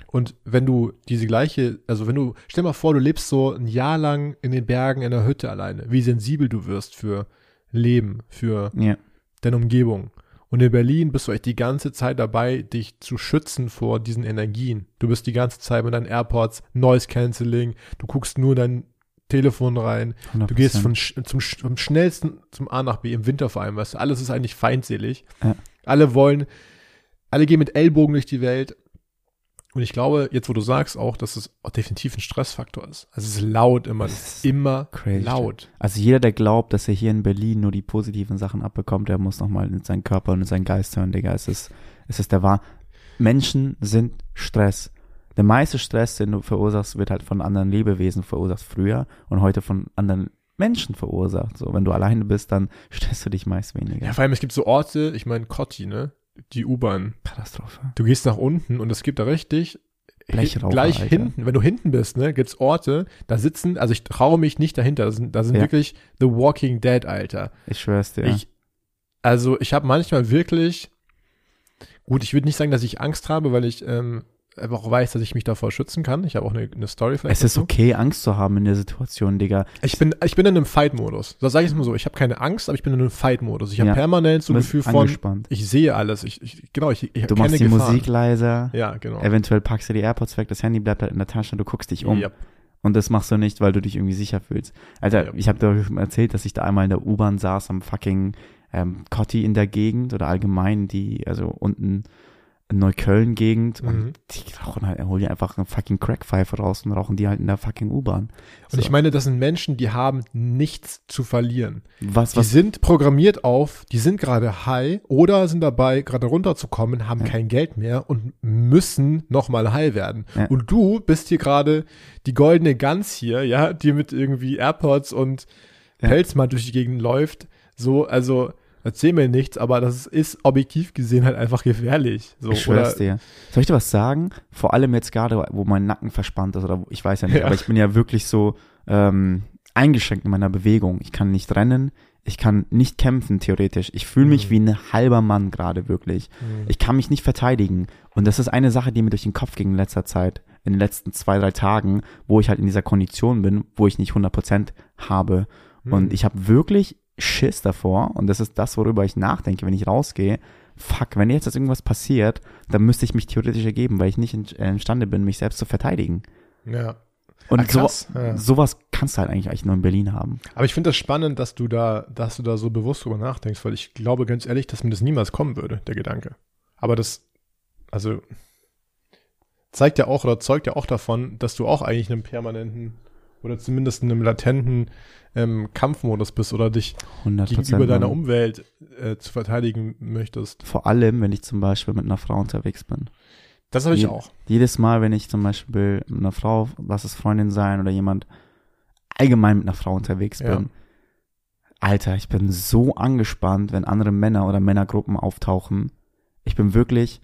und wenn du diese gleiche, also wenn du, stell mal vor, du lebst so ein Jahr lang in den Bergen in einer Hütte alleine, wie sensibel du wirst für Leben, für Ja. deine Umgebung. Und in Berlin bist du echt die ganze Zeit dabei, dich zu schützen vor diesen Energien. Du bist die ganze Zeit mit deinen AirPods, Noise Cancelling, du guckst nur dein Telefon rein, 100%. du gehst von, zum, vom schnellsten zum A nach B, im Winter vor allem, weißt du, alles ist eigentlich feindselig. Ja. Alle wollen, alle gehen mit Ellbogen durch die Welt. Und ich glaube, jetzt wo du sagst auch, dass es auch definitiv ein Stressfaktor ist. Also es ist laut immer, es Das ist ist immer crazy. laut. Also jeder, der glaubt, dass er hier in Berlin nur die positiven Sachen abbekommt, der muss nochmal in seinen Körper und in seinen Geist hören, Digga. Es ist, es ist der wahr. Menschen sind Stress. Der meiste Stress, den du verursachst, wird halt von anderen Lebewesen verursacht früher und heute von anderen Menschen verursacht. So, wenn du alleine bist, dann stresst du dich meist weniger. Ja, vor allem, es gibt so Orte, ich meine, Kotti, ne? Die U-Bahn. Katastrophe. Du gehst nach unten und es gibt da richtig Blechraucher, gleich Alter. hinten, wenn du hinten bist, ne, gibt's Orte, da sitzen, also ich traue mich nicht dahinter, da sind, da sind Ja. wirklich The Walking Dead, Alter. Ich schwör's dir. Ich, also ich habe manchmal wirklich, gut, ich würde nicht sagen, dass ich Angst habe, weil ich ähm, einfach auch weiß, dass ich mich davor schützen kann. Ich habe auch eine, eine Story vielleicht. es ist dazu. okay, Angst zu haben in der Situation, Digga. Ich bin, ich bin in einem Fight-Modus. Das sage ich mal so. Ich habe keine Angst, aber ich bin in einem Fight-Modus. Ich habe Ja. permanent so ein Gefühl von, angespannt. ich sehe alles. Ich, ich genau, ich, ich Du machst die Gefahren. Musik leiser. Ja, genau. Eventuell packst du die AirPods weg, das Handy bleibt halt in der Tasche, du guckst dich um. Ja. Und das machst du nicht, weil du dich irgendwie sicher fühlst. Alter, Ja. ich habe dir erzählt, dass ich da einmal in der U-Bahn saß am fucking ähm, Cotti in der Gegend oder allgemein die, also unten Neukölln-Gegend Mhm. und die rauchen halt, holen die einfach eine fucking Crackpfeife raus und rauchen die halt in der fucking U-Bahn. Und ich meine, das sind Menschen, die haben nichts zu verlieren. was, Die was, sind programmiert auf, die sind gerade high oder sind dabei, gerade runterzukommen, haben Ja. kein Geld mehr und müssen nochmal high werden. Ja. Und du bist hier gerade die goldene Gans hier, ja, die mit irgendwie AirPods und Ja. Pelzmann durch die Gegend läuft. So, also erzähl mir nichts, aber das ist objektiv gesehen halt einfach gefährlich. So, ich schwör's dir. Soll ich dir was sagen? Vor allem jetzt gerade, wo mein Nacken verspannt ist oder wo, ich weiß ja nicht, Ja. aber ich bin ja wirklich so ähm, eingeschränkt in meiner Bewegung. Ich kann nicht rennen, ich kann nicht kämpfen theoretisch. Ich fühle mich Mhm. wie ein halber Mann gerade wirklich. Hm. Ich kann mich nicht verteidigen. Und das ist eine Sache, die mir durch den Kopf ging in letzter Zeit, in den letzten zwei, drei Tagen, wo ich halt in dieser Kondition bin, wo ich nicht 100% habe. Hm. Und ich habe wirklich Schiss davor. Und das ist das, worüber ich nachdenke, wenn ich rausgehe. Fuck, wenn jetzt irgendwas passiert, dann müsste ich mich theoretisch ergeben, weil ich nicht in, äh, imstande bin, mich selbst zu verteidigen. ja. Und Ah, so, Ja. sowas kannst du halt eigentlich, eigentlich nur in Berlin haben. Aber ich finde das spannend, dass du da, dass du da so bewusst drüber nachdenkst, weil ich glaube ganz ehrlich, dass mir das niemals kommen würde, der Gedanke. Aber das, also, zeigt ja auch oder zeugt ja auch davon, dass du auch eigentlich in einem permanenten oder zumindest in einem latenten ähm, Kampfmodus bist oder dich 100 gegenüber deiner. Umwelt äh, zu verteidigen möchtest. Vor allem, wenn ich zum Beispiel mit einer Frau unterwegs bin. Das habe ich Je- auch. Jedes Mal, wenn ich zum Beispiel mit einer Frau, lass es Freundin sein oder jemand allgemein mit einer Frau unterwegs Ja. bin, Alter, ich bin so angespannt, wenn andere Männer oder Männergruppen auftauchen. Ich bin wirklich,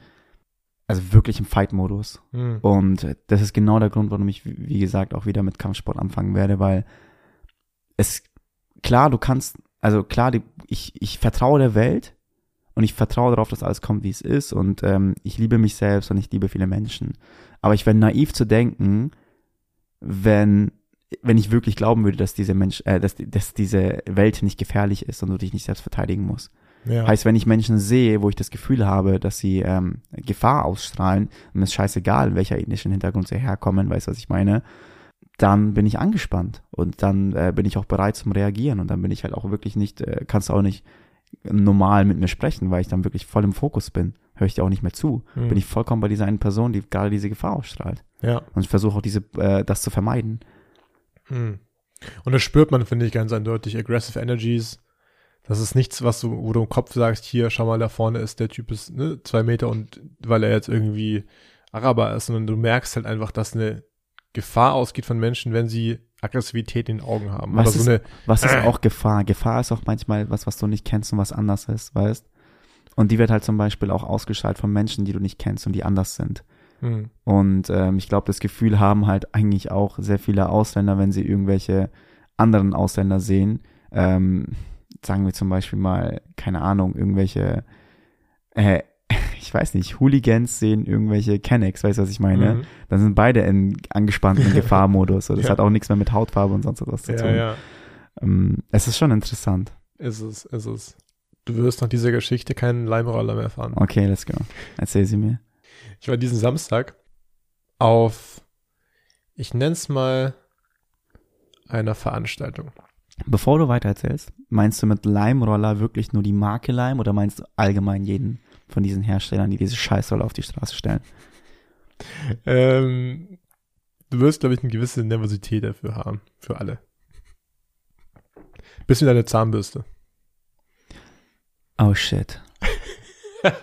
also wirklich im Fight-Modus. Hm. Und das ist genau der Grund, warum ich, wie gesagt, auch wieder mit Kampfsport anfangen werde, weil es, klar, du kannst, also klar, die, ich, ich vertraue der Welt und ich vertraue darauf, dass alles kommt, wie es ist und ähm, ich liebe mich selbst und ich liebe viele Menschen. Aber ich wäre naiv zu denken, wenn, wenn ich wirklich glauben würde, dass diese Mensch, äh, dass, dass diese Welt nicht gefährlich ist und du dich nicht selbst verteidigen musst. Ja. Heißt, wenn ich Menschen sehe, wo ich das Gefühl habe, dass sie ähm, Gefahr ausstrahlen, und ist scheißegal, welcher ethnischen Hintergrund sie herkommen, weißt du, was ich meine, dann bin ich angespannt und dann äh, bin ich auch bereit zum Reagieren und dann bin ich halt auch wirklich nicht, äh, kannst du auch nicht normal mit mir sprechen, weil ich dann wirklich voll im Fokus bin. Höre ich dir auch nicht mehr zu. Hm. Bin ich vollkommen bei dieser einen Person, die gerade diese Gefahr ausstrahlt. ja. Und ich versuche auch diese, äh, das zu vermeiden. Hm. Und das spürt man, finde ich, ganz eindeutig. Aggressive Energies. Das ist nichts, was du, wo du im Kopf sagst, hier, schau mal, da vorne ist der Typ ist ne, zwei Meter und weil er jetzt irgendwie Araber ist, sondern du merkst halt einfach, dass eine Gefahr ausgeht von Menschen, wenn sie Aggressivität in den Augen haben. Was ist- so eine, Was ist Äh. auch Gefahr? Gefahr ist auch manchmal was, was du nicht kennst und was anders ist, weißt? Und die wird halt zum Beispiel auch ausgestrahlt von Menschen, die du nicht kennst und die anders sind. hm, Und ähm, ich glaube, das Gefühl haben halt eigentlich auch sehr viele Ausländer, wenn sie irgendwelche anderen Ausländer sehen. Ähm, sagen wir zum Beispiel mal, keine Ahnung, irgendwelche äh, ich weiß nicht, Hooligans sehen irgendwelche Kennex, weißt du, was ich meine? Mhm. Dann sind beide in angespannten Gefahrmodus. So, das Ja. hat auch nichts mehr mit Hautfarbe und sonst was zu tun. ja. Ähm, es ist schon interessant. Ist es, ist es. Du wirst nach dieser Geschichte keinen Leimroller mehr fahren. Okay, let's go. Erzähl sie mir. Ich war diesen Samstag auf, ich nenn's mal, einer Veranstaltung. Bevor du weiter erzählst, meinst du mit Leimroller wirklich nur die Marke Leim oder meinst du allgemein jeden von diesen Herstellern, die diese Scheißroller auf die Straße stellen? Ähm, du wirst, glaube ich, eine gewisse Nervosität dafür haben. Für alle. Bisschen deine Zahnbürste. Oh shit.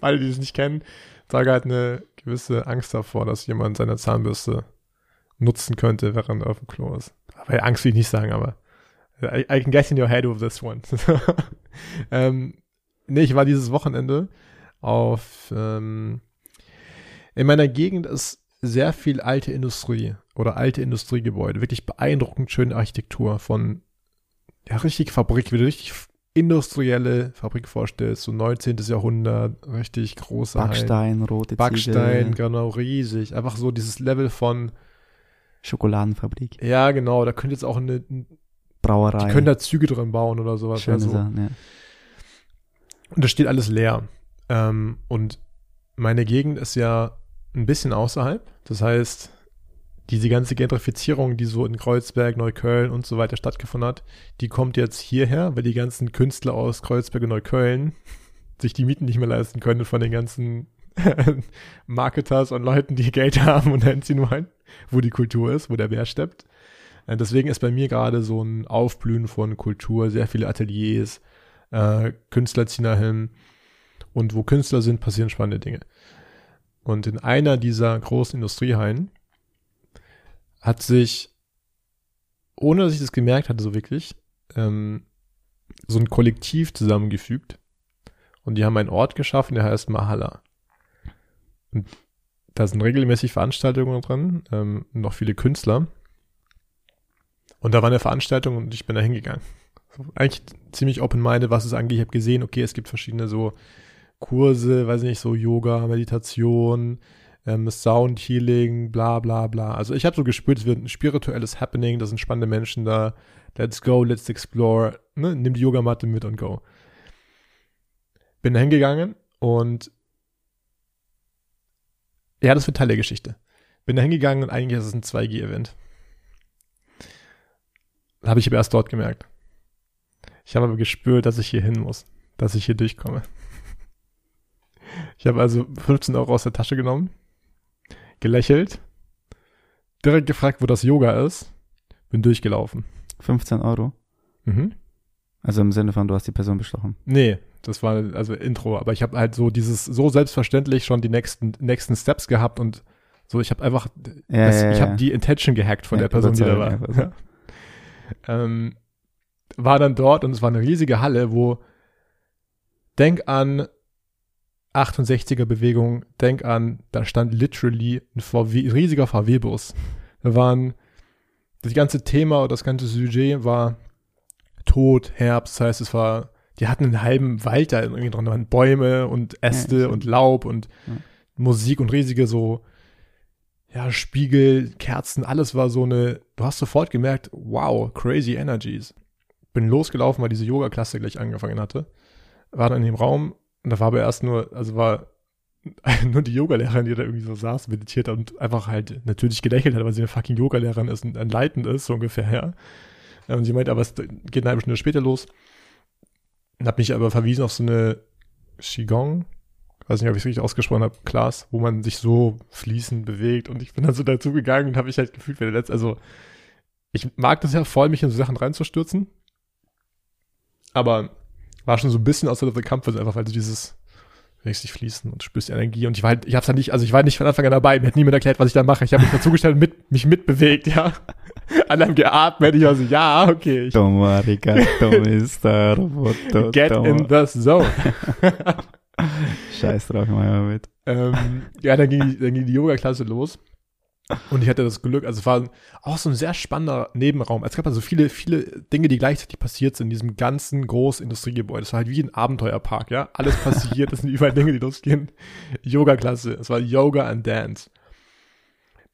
Alle, die es nicht kennen, Saga hat eine gewisse Angst davor, dass jemand seine Zahnbürste nutzen könnte, während er auf dem Klo ist. Aber Angst will ich nicht sagen, aber I, I can get in your head with this one. ähm, nee, ich war dieses Wochenende auf, ähm, in meiner Gegend ist sehr viel alte Industrie oder alte Industriegebäude. Wirklich beeindruckend schöne Architektur von, ja, richtig Fabrik, wie du richtig industrielle Fabrik vorstellst, so 19. Jahrhundert, richtig große Hallen. Backstein, rote Backstein, Ziegel, genau, riesig. Einfach so dieses Level von, Schokoladenfabrik, ja, genau, da könnte jetzt auch eine, die Brauerei. können da Züge drin bauen oder sowas. Schöne also. Sachen, ja. Und das steht alles leer. Ähm, und meine Gegend ist ja ein bisschen außerhalb. Das heißt, diese ganze Gentrifizierung, die so in Kreuzberg, Neukölln und so weiter stattgefunden hat, die kommt jetzt hierher, weil die ganzen Künstler aus Kreuzberg und Neukölln sich die Mieten nicht mehr leisten können von den ganzen Marketers und Leuten, die Geld haben und hinziehen wollen, wo die Kultur ist, wo der Bär steppt. Äh, Deswegen ist bei mir gerade so ein Aufblühen von Kultur, sehr viele Ateliers, äh, Künstler ziehen dahin. Und wo Künstler sind, passieren spannende Dinge. Und in einer dieser großen Industriehallen hat sich, ohne dass ich das gemerkt hatte, so wirklich, ähm, so ein Kollektiv zusammengefügt. Und die haben einen Ort geschaffen, der heißt Mahala. Und da sind regelmäßig Veranstaltungen dran, ähm, noch viele Künstler. Und da war eine Veranstaltung und ich bin da hingegangen. Eigentlich ziemlich open-minded, was es angeht. Ich habe gesehen, okay, es gibt verschiedene so Kurse, weiß nicht, so Yoga, Meditation, ähm, Sound Healing, bla bla bla. Also ich habe so gespürt, es wird ein spirituelles Happening, da sind spannende Menschen da. Let's go, let's explore. Ne? Nimm die Yogamatte mit und go. Bin da hingegangen und ja, das wird Teil der Geschichte. Bin da hingegangen und eigentlich ist es ein 2G-Event. Habe ich aber erst dort gemerkt. Ich habe aber gespürt, dass ich hier hin muss, dass ich hier durchkomme. Ich habe also 15 Euro aus der Tasche genommen, gelächelt, direkt gefragt, wo das Yoga ist, bin durchgelaufen. 15 Euro. Mhm. Also im Sinne von, du hast die Person bestochen. Nee, das war also Intro, aber ich habe halt so dieses so selbstverständlich schon die nächsten nächsten Steps gehabt und so ich habe einfach Ja, das, ja, ich ja. habe die Intention gehackt von der Person, die da war. Ähm, war dann dort und es war eine riesige Halle, wo denk an 68er Bewegung, denk an, da stand literally ein VW, riesiger VW-Bus. Da waren das ganze Thema oder das ganze Sujet war Tod, Herbst, das heißt, es war, die hatten einen halben Wald da irgendwie dran, da waren Bäume und Äste Ja, und Laub und Ja. Musik und riesige so, ja, Spiegel, Kerzen, alles war so eine, du hast sofort gemerkt, wow, crazy energies. Bin losgelaufen, weil diese Yoga-Klasse gleich angefangen hatte. War dann in dem Raum und da war aber erst nur, also war nur die Yogalehrerin, die da irgendwie so saß, meditiert hat und einfach halt natürlich gelächelt hat, weil sie eine fucking Yogalehrerin ist und enlightened ist, so ungefähr, ja. Und sie meinte, aber es geht eine halbe Stunde später los. Und hat mich aber verwiesen auf so eine Qigong, weiß nicht, ob ich es richtig ausgesprochen habe, Class, wo man sich so fließend bewegt und ich bin dann so dazu gegangen und habe mich halt gefühlt wie der Letzte. Also ich mag das ja voll, mich in so Sachen reinzustürzen, aber war schon so ein bisschen außer der Comfort, einfach weil du dieses richtig fließen und spürst die Energie und ich war halt, ich hab's halt nicht, also ich war nicht von Anfang an dabei, mir hat niemand erklärt, was ich da mache. Ich habe mich dazugestellt und mit, mich mitbewegt, ja. Haben geatmet, ich war so, ja, okay, ich Toma, Ricardo, Mr. Roboto. get toma. in the zone. Scheiß drauf, mal mit. ähm, ja, dann ging, dann ging die Yoga-Klasse los. Und ich hatte das Glück, also es war auch so ein sehr spannender Nebenraum. Es gab also viele, viele Dinge, die gleichzeitig passiert sind in diesem ganzen großen Industriegebäude. Es war halt wie ein Abenteuerpark, ja. Alles passiert, es sind überall Dinge, die losgehen. Yoga-Klasse, es war Yoga and Dance.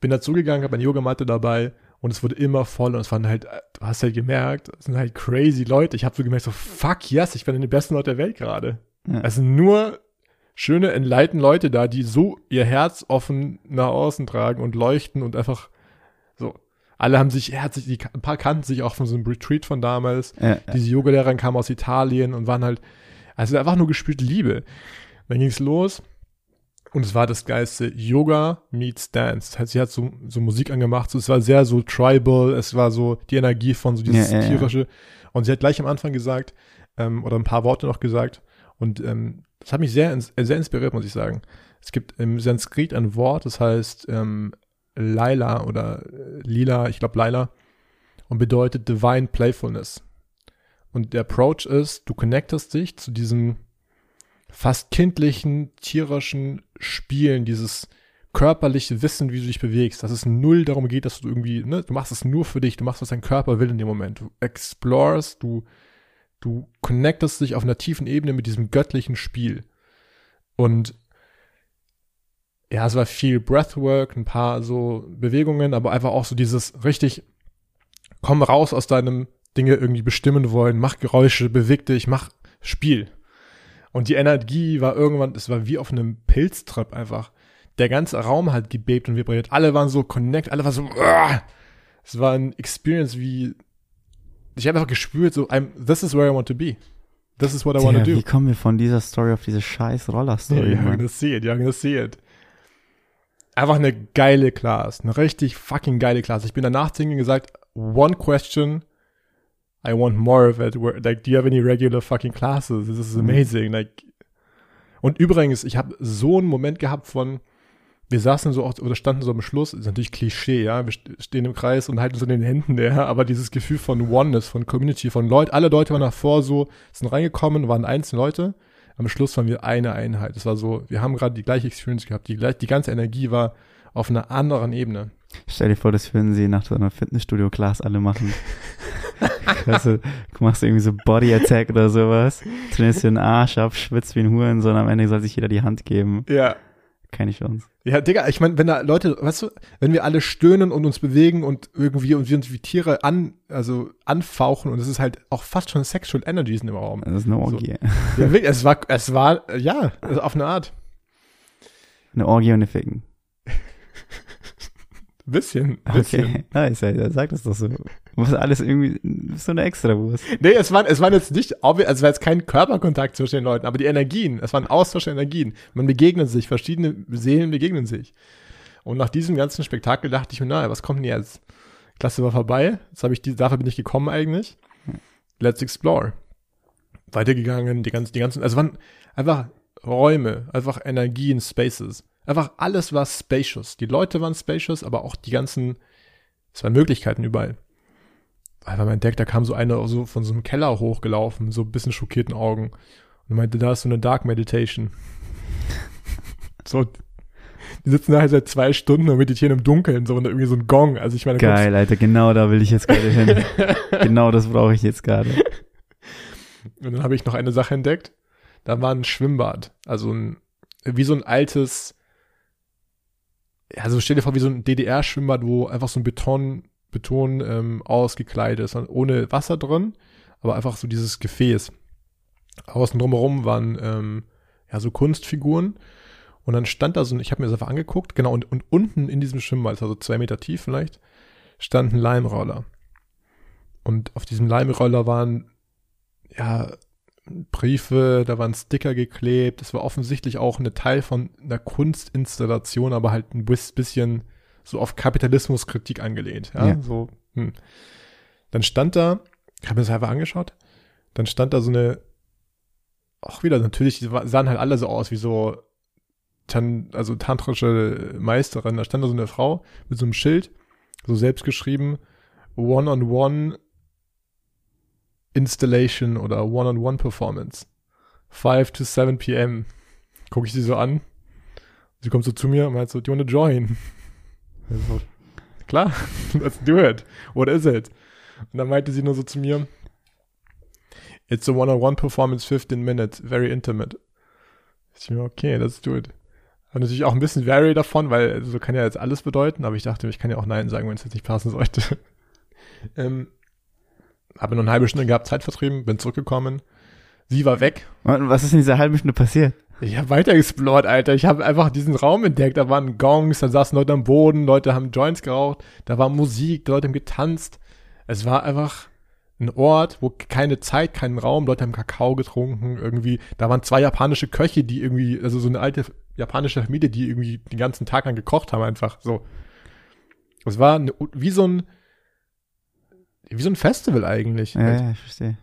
Bin dazugegangen, habe eine Yogamatte dabei und es wurde immer voll und es waren halt, du hast halt gemerkt, es sind halt crazy Leute. Ich habe so gemerkt, so fuck yes, ich bin in den besten Leute der Welt gerade. Ja. Sind nur schöne, enlighten Leute da, die so ihr Herz offen nach außen tragen und leuchten und einfach so. Alle haben sich herzlich, die, ein paar kannten sich auch von so einem Retreat von damals. Ja, Diese Yogalehrerin kamen aus Italien und waren halt, also einfach nur gespürte Liebe. Dann ging's los und es war das geilste Yoga meets Dance. Das heißt, sie hat so, so Musik angemacht, so, es war sehr so tribal, es war so die Energie von so dieses Ja, ja, ja. tierische. Und sie hat gleich am Anfang gesagt, ähm, oder ein paar Worte noch gesagt, und ähm, das hat mich sehr, äh, sehr inspiriert, muss ich sagen. Es gibt im Sanskrit ein Wort, das heißt ähm, Laila oder äh, Lila, ich glaube Laila, und bedeutet Divine Playfulness. Und der Approach ist, du connectest dich zu diesem fast kindlichen, tierischen Spielen, dieses körperliche Wissen, wie du dich bewegst, dass es null darum geht, dass du irgendwie, ne, du machst es nur für dich, du machst, was dein Körper will in dem Moment. Du explorest, du, du connectest dich auf einer tiefen Ebene mit diesem göttlichen Spiel. Und ja, es war viel Breathwork, ein paar so Bewegungen, aber einfach auch so dieses richtig, komm raus aus deinem Dinge irgendwie bestimmen wollen, mach Geräusche, beweg dich, mach Spiel. Und die Energie war irgendwann, es war wie auf einem Pilztrip einfach. Der ganze Raum hat gebebt und vibriert. Alle waren so connect, alle waren so, "Uah!" es war ein Experience wie, ich habe einfach gespürt, so, I'm, this is where I want to be. This is what I want to do. wie kommen wir von dieser Story auf diese scheiß Roller-Story? Yeah, you're gonna see it, you're gonna see it. Einfach eine geile Class, eine richtig fucking geile Class. Ich bin danach zu ihnen gesagt, one question, I want more of it. Like, do you have any regular fucking classes? This is Mhm. amazing. Like, und übrigens, ich habe so einen Moment gehabt von, wir saßen so auch, oder standen so am Schluss, ist natürlich Klischee, ja, wir st- stehen im Kreis und halten so in den Händen, ja, aber dieses Gefühl von Oneness, von Community, von Leuten, alle Leute waren davor so, sind reingekommen, waren einzelne Leute, am Schluss waren wir eine Einheit. Es war so, wir haben gerade die gleiche Experience gehabt, die, die ganze Energie war auf einer anderen Ebene. Stell dir vor, das würden sie nach so einer Fitnessstudio-Class alle machen. weißt du, machst irgendwie so Body Attack oder sowas, trainierst dir den Arsch ab, schwitzt wie ein Hurensohn, am Ende soll sich jeder die Hand geben. Ja. Keine Chance. Ja, Digga, ich meine, wenn da Leute, weißt du, wenn wir alle stöhnen und uns bewegen und irgendwie und wir uns wie Tiere an, also anfauchen und es ist halt auch fast schon Sexual Energies in dem Raum. Das ist eine Orgie. Ja, wirklich, es war, es war, ja, also auf eine Art. Eine Orgie und eine Ficken. Bisschen, bisschen. Okay, nice, ey, sag das doch so. Muss alles irgendwie, so eine Extrawurst. Nee, es waren, es waren jetzt nicht, also es war jetzt kein Körperkontakt zwischen den Leuten, aber die Energien, es waren Austausch der Energien. Man begegnet sich, verschiedene Seelen begegnen sich. Und nach diesem ganzen Spektakel dachte ich mir, na, was kommt denn jetzt? Klasse war vorbei, jetzt habe ich die, dafür bin ich gekommen eigentlich. Let's explore. Weitergegangen, die ganzen, die ganzen, also waren einfach Räume, einfach Energien, Spaces. Einfach alles war spacious. Die Leute waren spacious, aber auch die ganzen, es waren Möglichkeiten überall einfach mal entdeckt, da kam so einer so von so einem Keller hochgelaufen, so ein bisschen schockierten Augen und meinte, da ist so eine Dark Meditation. so, die sitzen da halt seit zwei Stunden und meditieren im Dunkeln, so und irgendwie so ein Gong. Also ich meine, Geil, Alter, genau da will ich jetzt gerade hin. genau das brauche ich jetzt gerade. Und dann habe ich noch eine Sache entdeckt. Da war ein Schwimmbad. Also ein, wie so ein altes, also stell dir vor, wie so ein DDR-Schwimmbad, wo einfach so ein Beton, Beton ähm, ausgekleidet ist, ohne Wasser drin, aber einfach so dieses Gefäß. Außen drumherum waren ähm, ja so Kunstfiguren. Und dann stand da so ein, ich habe mir das einfach angeguckt, genau, und, und unten in diesem Schwimmbad, also zwei Meter tief vielleicht, stand ein Leimroller. Und auf diesem Leimroller waren ja, Briefe, da waren Sticker geklebt. Das war offensichtlich auch eine Teil von einer Kunstinstallation, aber halt ein bis- bisschen so auf Kapitalismuskritik angelehnt. Ja, Ja. so. Hm. Dann stand da, ich habe mir das einfach angeschaut, dann stand da so eine, auch wieder natürlich, die sahen halt alle so aus wie so, tan, also tantrische Meisterin. Da stand da so eine Frau mit so einem Schild, so selbst geschrieben, One-on-One Installation oder One-on-One Performance. 5 to 7 p.m. Gucke ich sie so an. Sie kommt so zu mir und meint so, do you wanna join? Also, klar, let's do it. What is it? Und dann meinte sie nur so zu mir, It's a one-on-one performance, 15 minutes, very intimate. Ich mir, okay, let's do it. Habe natürlich auch ein bisschen vary davon, weil so kann ja jetzt alles bedeuten, aber ich dachte, ich kann ja auch Nein sagen, wenn es jetzt nicht passen sollte. ähm, habe noch eine halbe Stunde gehabt, Zeit vertrieben, bin zurückgekommen. Sie war weg. Und was ist in dieser halben Stunde passiert? Ich habe weiter explored, Alter. Ich habe einfach diesen Raum entdeckt. Da waren Gongs, da saßen Leute am Boden, Leute haben Joints geraucht, da war Musik, Leute haben getanzt. Es war einfach ein Ort, wo keine Zeit, keinen Raum, Leute haben Kakao getrunken, irgendwie, da waren zwei japanische Köche, die irgendwie, also so eine alte japanische Familie, die irgendwie den ganzen Tag lang gekocht haben, einfach so. Es war eine, wie so ein, wie so ein Festival eigentlich. Ja, ja, ich verstehe.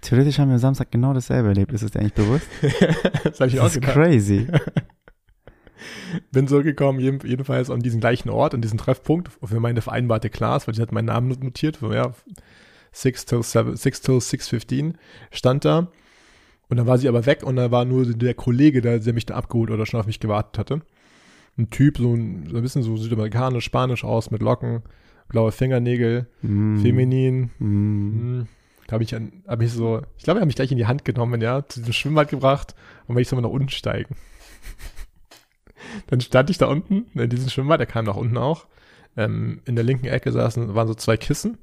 Theoretisch haben wir Samstag genau dasselbe erlebt. Ist es dir eigentlich bewusst? das habe ich auch Das ist gedacht. crazy. Bin zurückgekommen, jeden, jedenfalls an diesen gleichen Ort, an diesen Treffpunkt für meine vereinbarte Class, weil ich hatte meinen Namen notiert, für, ja, 6 till 7, 6 till 6.15 stand da. Und dann war sie aber weg und da war nur der Kollege, der, der mich da abgeholt oder schon auf mich gewartet hatte. Ein Typ, so ein, so ein bisschen so südamerikanisch, spanisch aus, mit Locken, blaue Fingernägel, Mm. feminin. Mm. Hm, Da habe ich, an- hab ich so, ich glaube, er hat mich gleich in die Hand genommen, ja, zu diesem Schwimmbad gebracht und wenn ich so mal nach unten steigen. Dann stand ich da unten in diesem Schwimmbad, der kam nach unten auch. Ähm, in der linken Ecke saßen, waren so zwei Kissen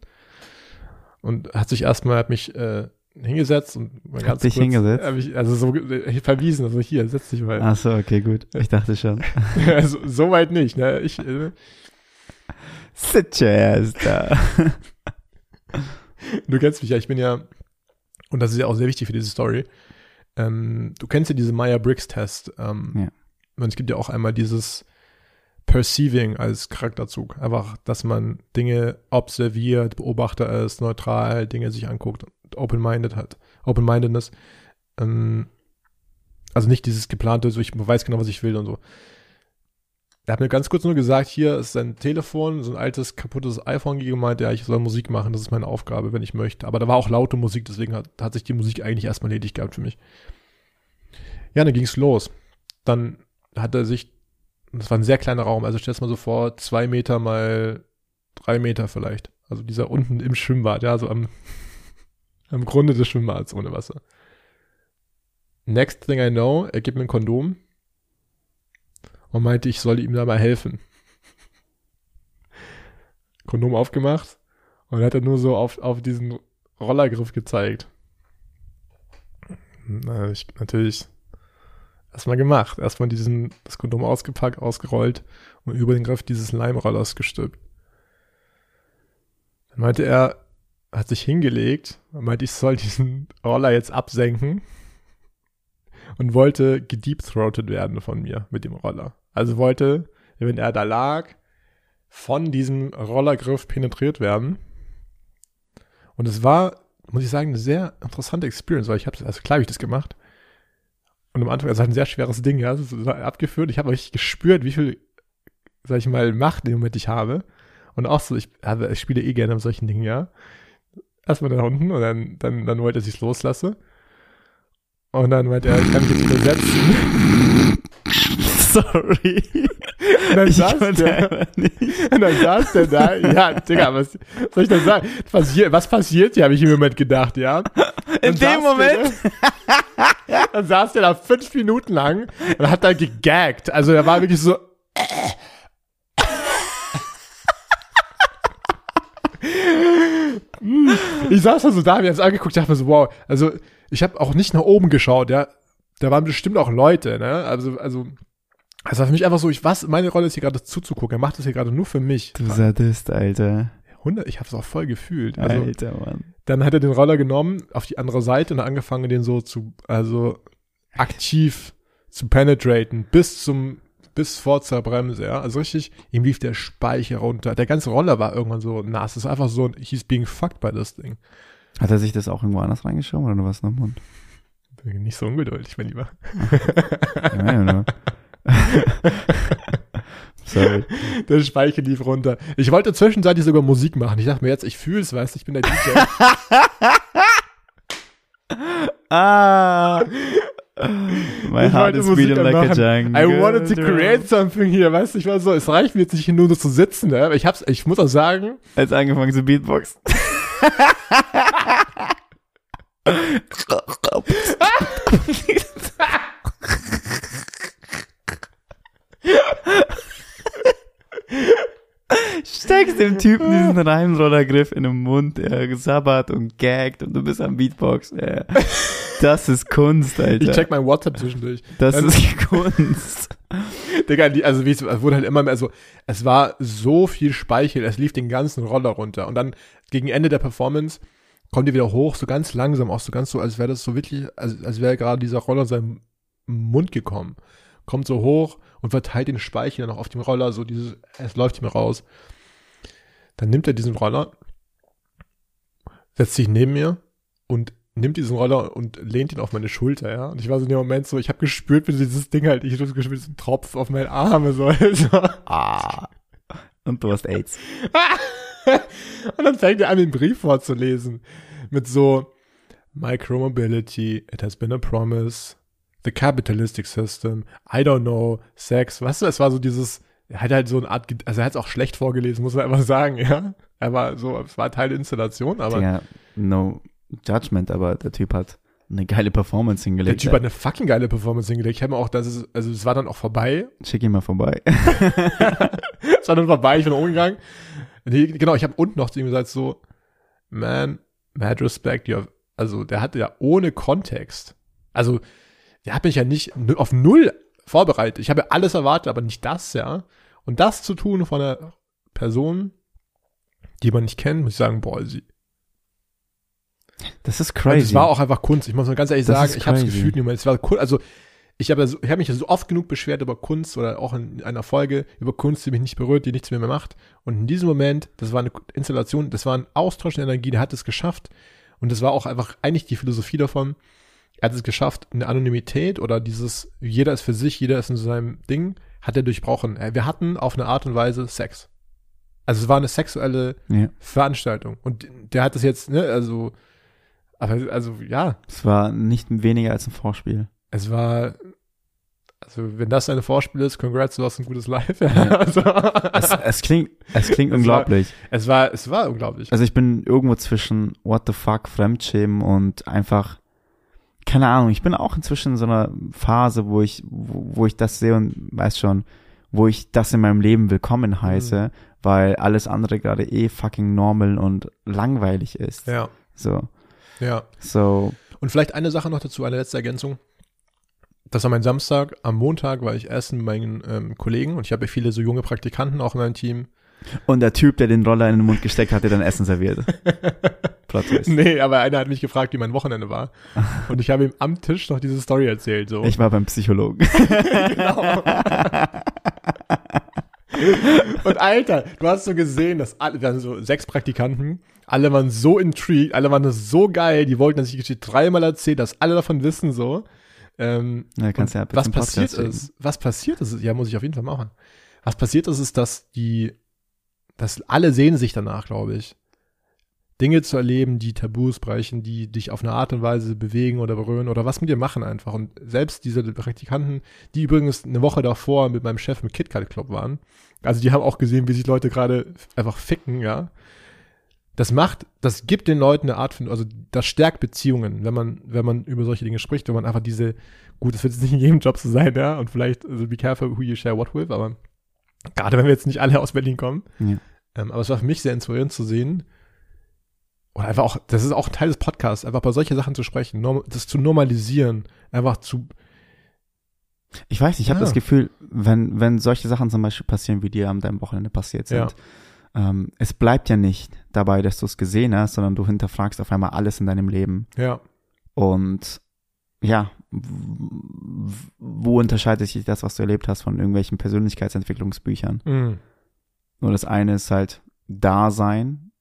und hat sich erstmal, hat mich äh, hingesetzt und Hat dich hingesetzt? Hab ich, also so äh, verwiesen, also hier, setz dich mal. Ach so, okay, gut. Ich dachte schon. also, so weit nicht, ne? Ich, äh, Sit your ass da. Du kennst mich ja, ich bin ja, und das ist ja auch sehr wichtig für diese Story, ähm, du kennst ja diese Meyer-Briggs-Test. Ähm, Ja. Und es gibt ja auch einmal dieses Perceiving als Charakterzug. Einfach, dass man Dinge observiert, Beobachter ist, neutral, Dinge sich anguckt, open-minded hat. Open-mindedness. Ähm, also nicht dieses geplante, so ich weiß genau, was ich will und so. Er hat mir ganz kurz nur gesagt, hier ist sein Telefon, so ein altes, kaputtes iPhone gegeben, meinte, ja, ich soll Musik machen, das ist meine Aufgabe, wenn ich möchte. Aber da war auch laute Musik, deswegen hat, hat sich die Musik eigentlich erstmal erledigt gehabt für mich. Ja, dann ging's los. Dann hat er sich, das war ein sehr kleiner Raum, also stell's mal so vor, zwei Meter mal drei Meter vielleicht. Also dieser unten im Schwimmbad, ja, so am, am Grunde des Schwimmbads ohne Wasser. Next thing I know, er gibt mir ein Kondom und meinte, ich solle ihm da mal helfen. Kondom aufgemacht und hat er nur so auf, auf diesen Rollergriff gezeigt. Na, ich natürlich erstmal gemacht. Erstmal diesen, das Kondom ausgepackt, ausgerollt und über den Griff dieses Leimrollers gestülpt. Dann meinte er, hat sich hingelegt und meinte, ich soll diesen Roller jetzt absenken und wollte gedeepthroated werden von mir mit dem Roller. Also wollte, wenn er da lag, von diesem Rollergriff penetriert werden. Und es war, muss ich sagen, eine sehr interessante Experience, weil ich habe, also klar habe ich das gemacht. Und am Anfang, es war ein sehr schweres Ding, ja, es war abgeführt. Ich habe richtig gespürt, wie viel, sag ich mal, Macht im Moment ich habe. Und auch so, ich, also ich spiele eh gerne mit solchen Dingen, ja. Erstmal da unten und dann, dann, dann wollte er sich loslasse. Und dann meinte er, ich kann mich jetzt übersetzen. Sorry. Und dann Ich saß der, nicht. und dann saß der da, ja, Digga, was soll ich denn sagen? Was passiert, was passiert hier, habe ich im Moment gedacht, ja. In dem Moment. Der, da- dann saß der da fünf Minuten lang und hat da gegaggt. Also er war wirklich so. Ich saß da so da, mir das angeguckt, dachte mir so, wow. Also ich habe auch nicht nach oben geschaut, ja. Da waren bestimmt auch Leute, ne? Also, also, war für mich einfach so, ich was, meine Rolle ist hier gerade zuzugucken. Er macht das hier gerade nur für mich. Du Sadist, Alter. 100, ich habe es auch voll gefühlt. Also, Alter, Mann. dann hat er den Roller genommen, auf die andere Seite und angefangen, den so zu, also aktiv zu penetraten, bis zum, bis vor zur Bremse, ja. Also richtig, ihm lief der Speicher runter. Der ganze Roller war irgendwann so nass. Es ist einfach so, he's being fucked by this thing. Hat er sich das auch irgendwo anders reingeschoben oder nur was noch im Mund? Nicht so ungeduldig, mein Lieber. Ja, ja, ne? Sorry. Der Speicher lief runter. Ich wollte zwischenzeitlich sogar Musik machen. Ich dachte mir jetzt, ich fühl's, weißt du, ich bin der DJ. Ah! My Ich heart is beating like a machen. jungle. I wanted to create something here, weißt du, ich war so, es reicht mir jetzt nicht nur so zu sitzen, ne? ich hab's, ich muss auch sagen, Als angefangen zu Beatbox. Steckst dem Typen diesen Reimrollergriff in den Mund, er sabbert und gaggt und du bist am Beatbox. Ja. Das ist Kunst, Alter. ich check mein WhatsApp zwischendurch. das Dann- ist Kunst. Digga, also wie es es wurde halt immer mehr, also es war so viel Speichel, es lief den ganzen Roller runter und dann gegen Ende der Performance kommt die wieder hoch, so ganz langsam, auch so ganz so, als wäre das so wirklich, als, als wäre gerade dieser Roller in seinem Mund gekommen. Kommt so hoch und verteilt den Speichel dann auch auf dem Roller, so dieses, es läuft ihm raus. Dann nimmt er diesen Roller, setzt sich neben mir und nimmt diesen Roller und lehnt ihn auf meine Schulter, ja. Und ich war so in dem Moment so, ich habe gespürt, wie dieses Ding halt, ich habe gespürt, ein Tropf auf meine Arme, so. so. Ah. Und du hast AIDS. und dann fängt er an, den Brief vorzulesen. Mit so, Micromobility, it has been a promise, the capitalistic system, I don't know, Sex, weißt du, es war so dieses, er hat halt so eine Art, also er hat es auch schlecht vorgelesen, muss man einfach sagen, ja. Er war so, es war Teil der Installation, aber Digga, no judgment, aber der Typ hat eine geile Performance der hingelegt. Typ hat eine fucking geile Performance hingelegt. Ich habe mir auch, das ist, also es war dann auch vorbei. Schick ihn mal vorbei. es war dann vorbei, ich bin umgegangen. Nee, genau, ich habe unten noch zu ihm gesagt so, man, mad respect, you have, also der hatte ja ohne Kontext, also der hat mich ja nicht auf null vorbereitet. Ich habe ja alles erwartet, aber nicht das, ja. Und das zu tun von einer Person, die man nicht kennt, muss ich sagen, boah, sie, Das ist Und crazy. es war auch einfach Kunst. Ich muss mal ganz ehrlich Das sagen, ich habe es gefühlt nicht mehr. Es war cool. Also ich habe ja so, ich habe mich ja so oft genug beschwert über Kunst oder auch in einer Folge über Kunst, die mich nicht berührt, die nichts mit mir macht. Und in diesem Moment, das war eine Installation, das war ein Austausch der Energie, der hat es geschafft. Und das war auch einfach eigentlich die Philosophie davon. Er hat es geschafft, eine Anonymität oder dieses, jeder ist für sich, jeder ist in seinem Ding, hat er durchbrochen. Äh, Wir hatten auf eine Art und Weise Sex. Also es war eine sexuelle ja. Veranstaltung. Und der hat das jetzt, ne, also, aber, also, ja, Es war nicht weniger als ein Vorspiel. es war, also, wenn das ein Vorspiel ist, congrats, du hast ein gutes Live. Ja. also, Es, es klingt, es klingt Es unglaublich. es war, es war unglaublich. Also ich bin irgendwo zwischen What the fuck, Fremdschämen und einfach, keine Ahnung, ich bin auch inzwischen in so einer Phase, wo ich, wo, wo ich das sehe und weiß schon, wo ich das in meinem Leben willkommen heiße, weil alles andere gerade eh fucking normal und langweilig ist. Ja, So, ja. so, Und vielleicht eine Sache noch dazu, eine letzte Ergänzung. Das war mein Samstag. Am Montag war ich essen mit meinen ähm, Kollegen und ich habe ja viele so junge Praktikanten auch in meinem Team. und der Typ, der den Roller in den Mund gesteckt hat, der dann Essen serviert. Plot Twist. nee, aber einer hat mich gefragt, wie mein Wochenende war. Und ich habe ihm am Tisch noch diese Story erzählt. So. Ich war beim Psychologen. genau. Und Alter, du hast so gesehen, dass alle, wir hatten so sechs Praktikanten, alle waren so intrigued, alle waren das so geil, die wollten, dass ich die Geschichte dreimal erzähle, dass alle davon wissen, so. Ähm, Ja, ja was passiert reden. ist, was passiert ist, ja, muss ich auf jeden Fall machen. Was passiert ist, ist, dass die, dass alle sehen sich danach, glaube ich. Dinge zu erleben, die Tabus brechen, die dich auf eine Art und Weise bewegen oder berühren oder was mit dir machen einfach. Und selbst diese Praktikanten, die übrigens eine Woche davor mit meinem Chef im KitKat Club waren, also die haben auch gesehen, wie sich Leute gerade einfach ficken, ja. Das macht, das gibt den Leuten eine Art von, also das stärkt Beziehungen, wenn man, wenn man über solche Dinge spricht, wenn man einfach diese, gut, das wird jetzt nicht in jedem Job so sein, ja, und vielleicht, also be careful who you share what with, aber gerade wenn wir jetzt nicht alle aus Berlin kommen, Ja. ähm, aber es war für mich sehr inspirierend zu sehen, oder einfach auch, das ist auch ein Teil des Podcasts, einfach bei solchen Sachen zu sprechen, das zu normalisieren, einfach zu, Ich weiß ich habe Ja. das Gefühl, wenn, wenn solche Sachen zum Beispiel passieren, wie dir am deinem Wochenende passiert sind, ähm, es bleibt ja nicht dabei, dass du es gesehen hast, sondern du hinterfragst auf einmal alles in deinem Leben. ja, Und ja, wo unterscheidet sich das, was du erlebt hast, von irgendwelchen Persönlichkeitsentwicklungsbüchern? mm, Nur das eine ist halt Dasein,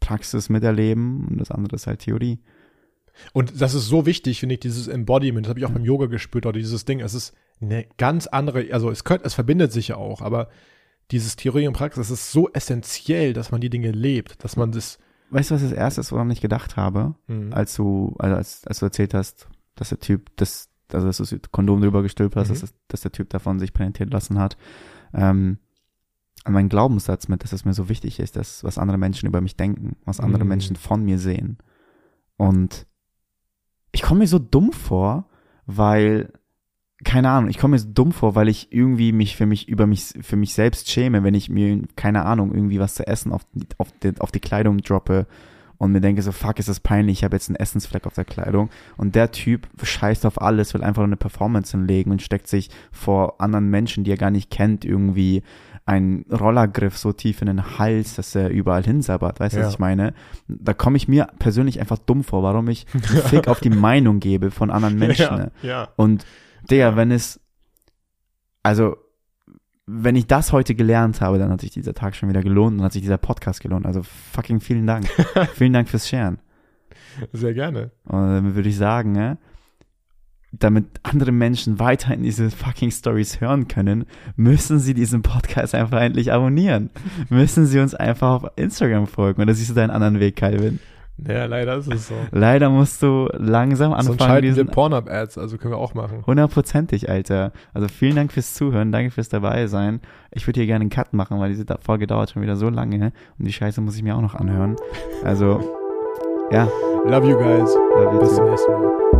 Praxis miterleben und das andere ist halt Theorie. Und das ist so wichtig, finde ich, dieses Embodiment. Das habe ich auch beim Yoga gespürt oder dieses Ding. Es ist eine ganz andere, also es könnte, es verbindet sich ja auch, aber dieses Theorie und Praxis, das ist so essentiell, dass man die Dinge lebt, dass man das. Weißt du, was das erste ist, woran ich gedacht habe? Hm, als du, also als, als du erzählt hast, dass der Typ das also dass du das Kondom drüber gestülpt hast, Mhm. dass, das- dass der Typ davon sich penetrieren lassen hat. Ähm, an meinen Glaubenssatz mit, dass es mir so wichtig ist, dass was andere Menschen über mich denken, was andere Mhm. Menschen von mir sehen. Und ich komme mir so dumm vor, weil keine Ahnung, ich komme mir so dumm vor, weil ich irgendwie mich für mich über mich für mich selbst schäme, wenn ich mir keine Ahnung irgendwie was zu essen auf auf die, auf die Kleidung droppe und mir denke so fuck ist das peinlich, ich habe jetzt einen Essensfleck auf der Kleidung und der Typ scheißt auf alles, will einfach nur eine Performance hinlegen und steckt sich vor anderen Menschen, die er gar nicht kennt, irgendwie einen Rollergriff so tief in den Hals, dass er überall hinsabbert, weißt du, Ja. was ich meine? Da komme ich mir persönlich einfach dumm vor, warum ich Fick auf die Meinung gebe von anderen Menschen. ne? Ja, ja. Und der, Ja. wenn es, also, wenn ich das heute gelernt habe, dann hat sich dieser Tag schon wieder gelohnt und hat sich dieser Podcast gelohnt. Also fucking vielen Dank. vielen Dank fürs Sharen. Sehr gerne. Und dann würde ich sagen, ne, damit andere Menschen weiterhin diese fucking Stories hören können, müssen sie diesen Podcast einfach endlich abonnieren. müssen sie uns einfach auf Instagram folgen. Oder siehst du deinen anderen Weg, Calvin? Naja, leider ist es so. Leider musst du langsam Sonst anfangen, schalten wir diesen Pornhub-Ads, also können wir auch machen. Hundertprozentig, Alter. Also vielen Dank fürs Zuhören, danke fürs dabei sein. Ich würde hier gerne einen Cut machen, weil diese Folge dauert schon wieder so lange und die Scheiße muss ich mir auch noch anhören. Also, ja, Love you guys. love you Bis too. zum nächsten Mal.